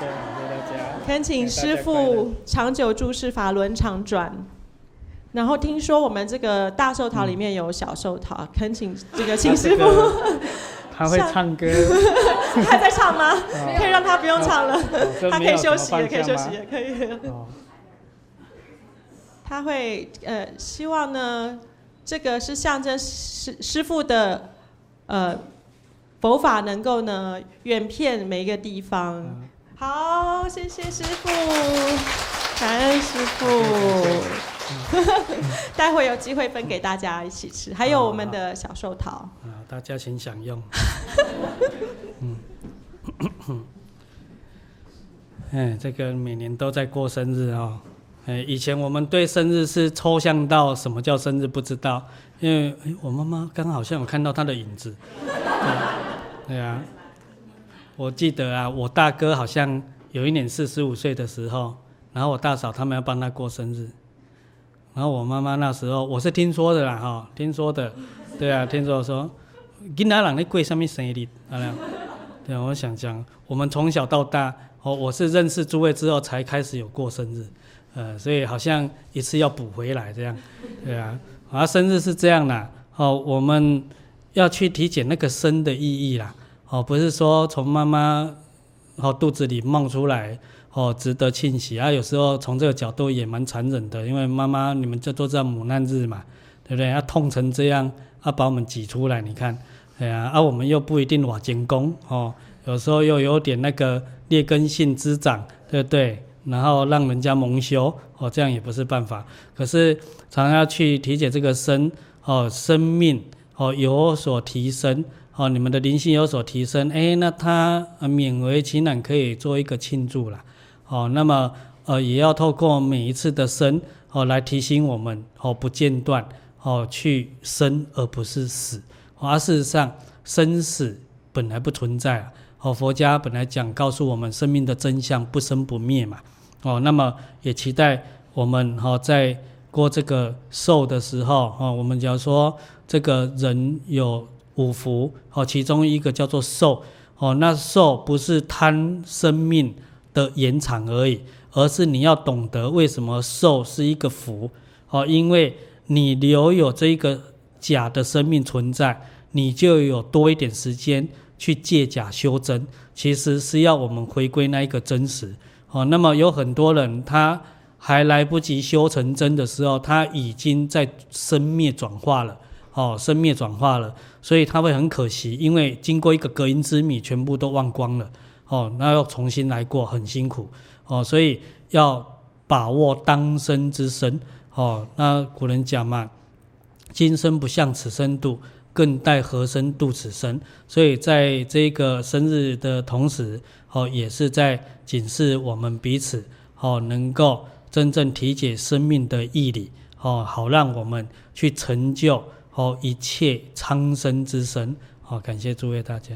恳请师父长久住世法轮常转。然后听说我们这个大寿桃里面有小寿桃，恳请这个请师傅。他会唱歌。他还在唱吗？可以让他不用唱了，他可以休息也，可以休息也，可以。他会呃，希望呢，这个是象征师师傅的呃佛法能够呢远遍每一个地方。好，谢谢师傅，感恩师傅。待会有机会分给大家一起吃，还有我们的小寿桃。啊，大家请享用。嗯，哎，这个每年都在过生日哦。哎，以前我们对生日是抽象到什么叫生日不知道，因为哎，我妈妈刚好像有看到她的影子。对啊。我记得啊，我大哥好像有一年四十五岁的时候，然后我大嫂他们要帮他过生日，然后我妈妈那时候我是听说的啦哈，听说的，对啊，听说说，囡仔人咧过什么生日，啊，对啊，我想讲，我们从小到大，哦，我是认识诸位之后才开始有过生日，呃，所以好像一次要补回来这样，对啊，啊，生日是这样的，哦，我们要去体检那个生的意义啦。哦，不是说从妈妈哦肚子里冒出来哦值得庆喜啊，有时候从这个角度也蛮残忍的，因为妈妈你们这都知道母难日嘛，对不对？要痛成这样，啊把我们挤出来，你看，对呀，啊我们又不一定瓦精工哦，有时候又有点那个劣根性滋长，对不对？然后让人家蒙羞哦，这样也不是办法。可是常常要去体检这个生哦生命哦有所提升。哦，你们的灵性有所提升，哎，那他勉为其难可以做一个庆祝了。哦，那么呃，也要透过每一次的生，哦，来提醒我们，哦，不间断，哦，去生而不是死。而、事实上，生死本来不存在啊。哦，佛家本来讲告诉我们生命的真相，不生不灭嘛。哦，那么也期待我们、哦，在过这个寿的时候，哦，我们假如说这个人有。五福哦，其中一个叫做寿哦，那寿不是贪生命的延长而已，而是你要懂得为什么寿是一个福哦，因为你留有这一个假的生命存在，你就有多一点时间去借假修真，其实是要我们回归那一个真实哦。那么有很多人他还来不及修成真的时候，他已经在生灭转化了。哦，生灭转化了，所以他会很可惜，因为经过一个隔音之谜，全部都忘光了。哦，那要重新来过，很辛苦。哦，所以要把握当生之生。哦，那古人讲嘛，今生不向此生度，更待何生度此生。所以在这个生日的同时，哦，也是在警示我们彼此，哦，能够真正体解生命的义理，哦，好让我们去成就。好，一切苍生之神，好，感谢诸位大家。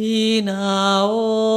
Sinao. Oh.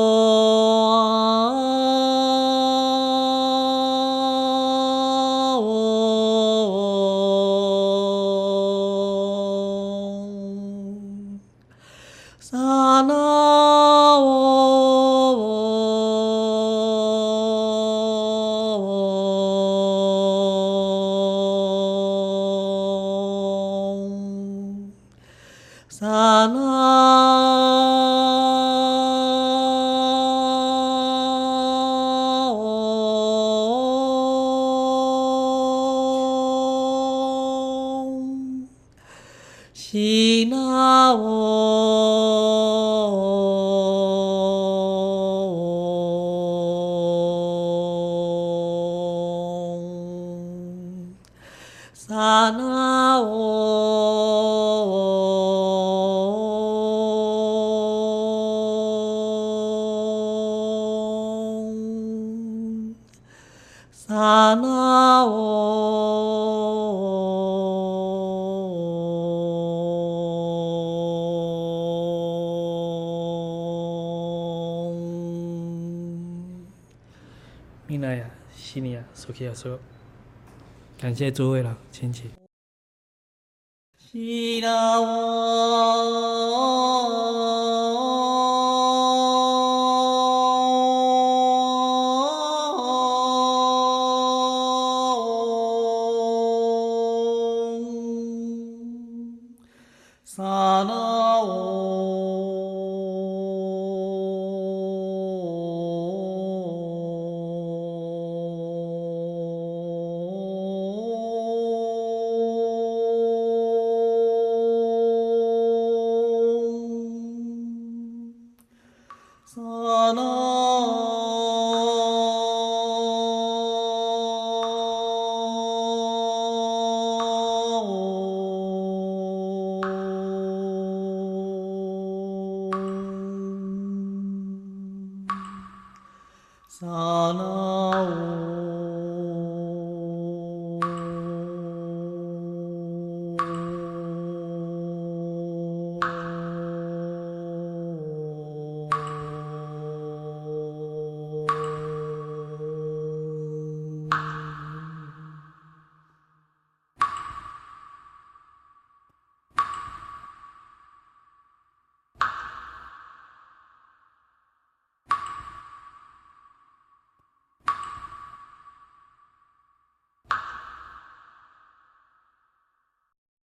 感谢诸位了亲戚。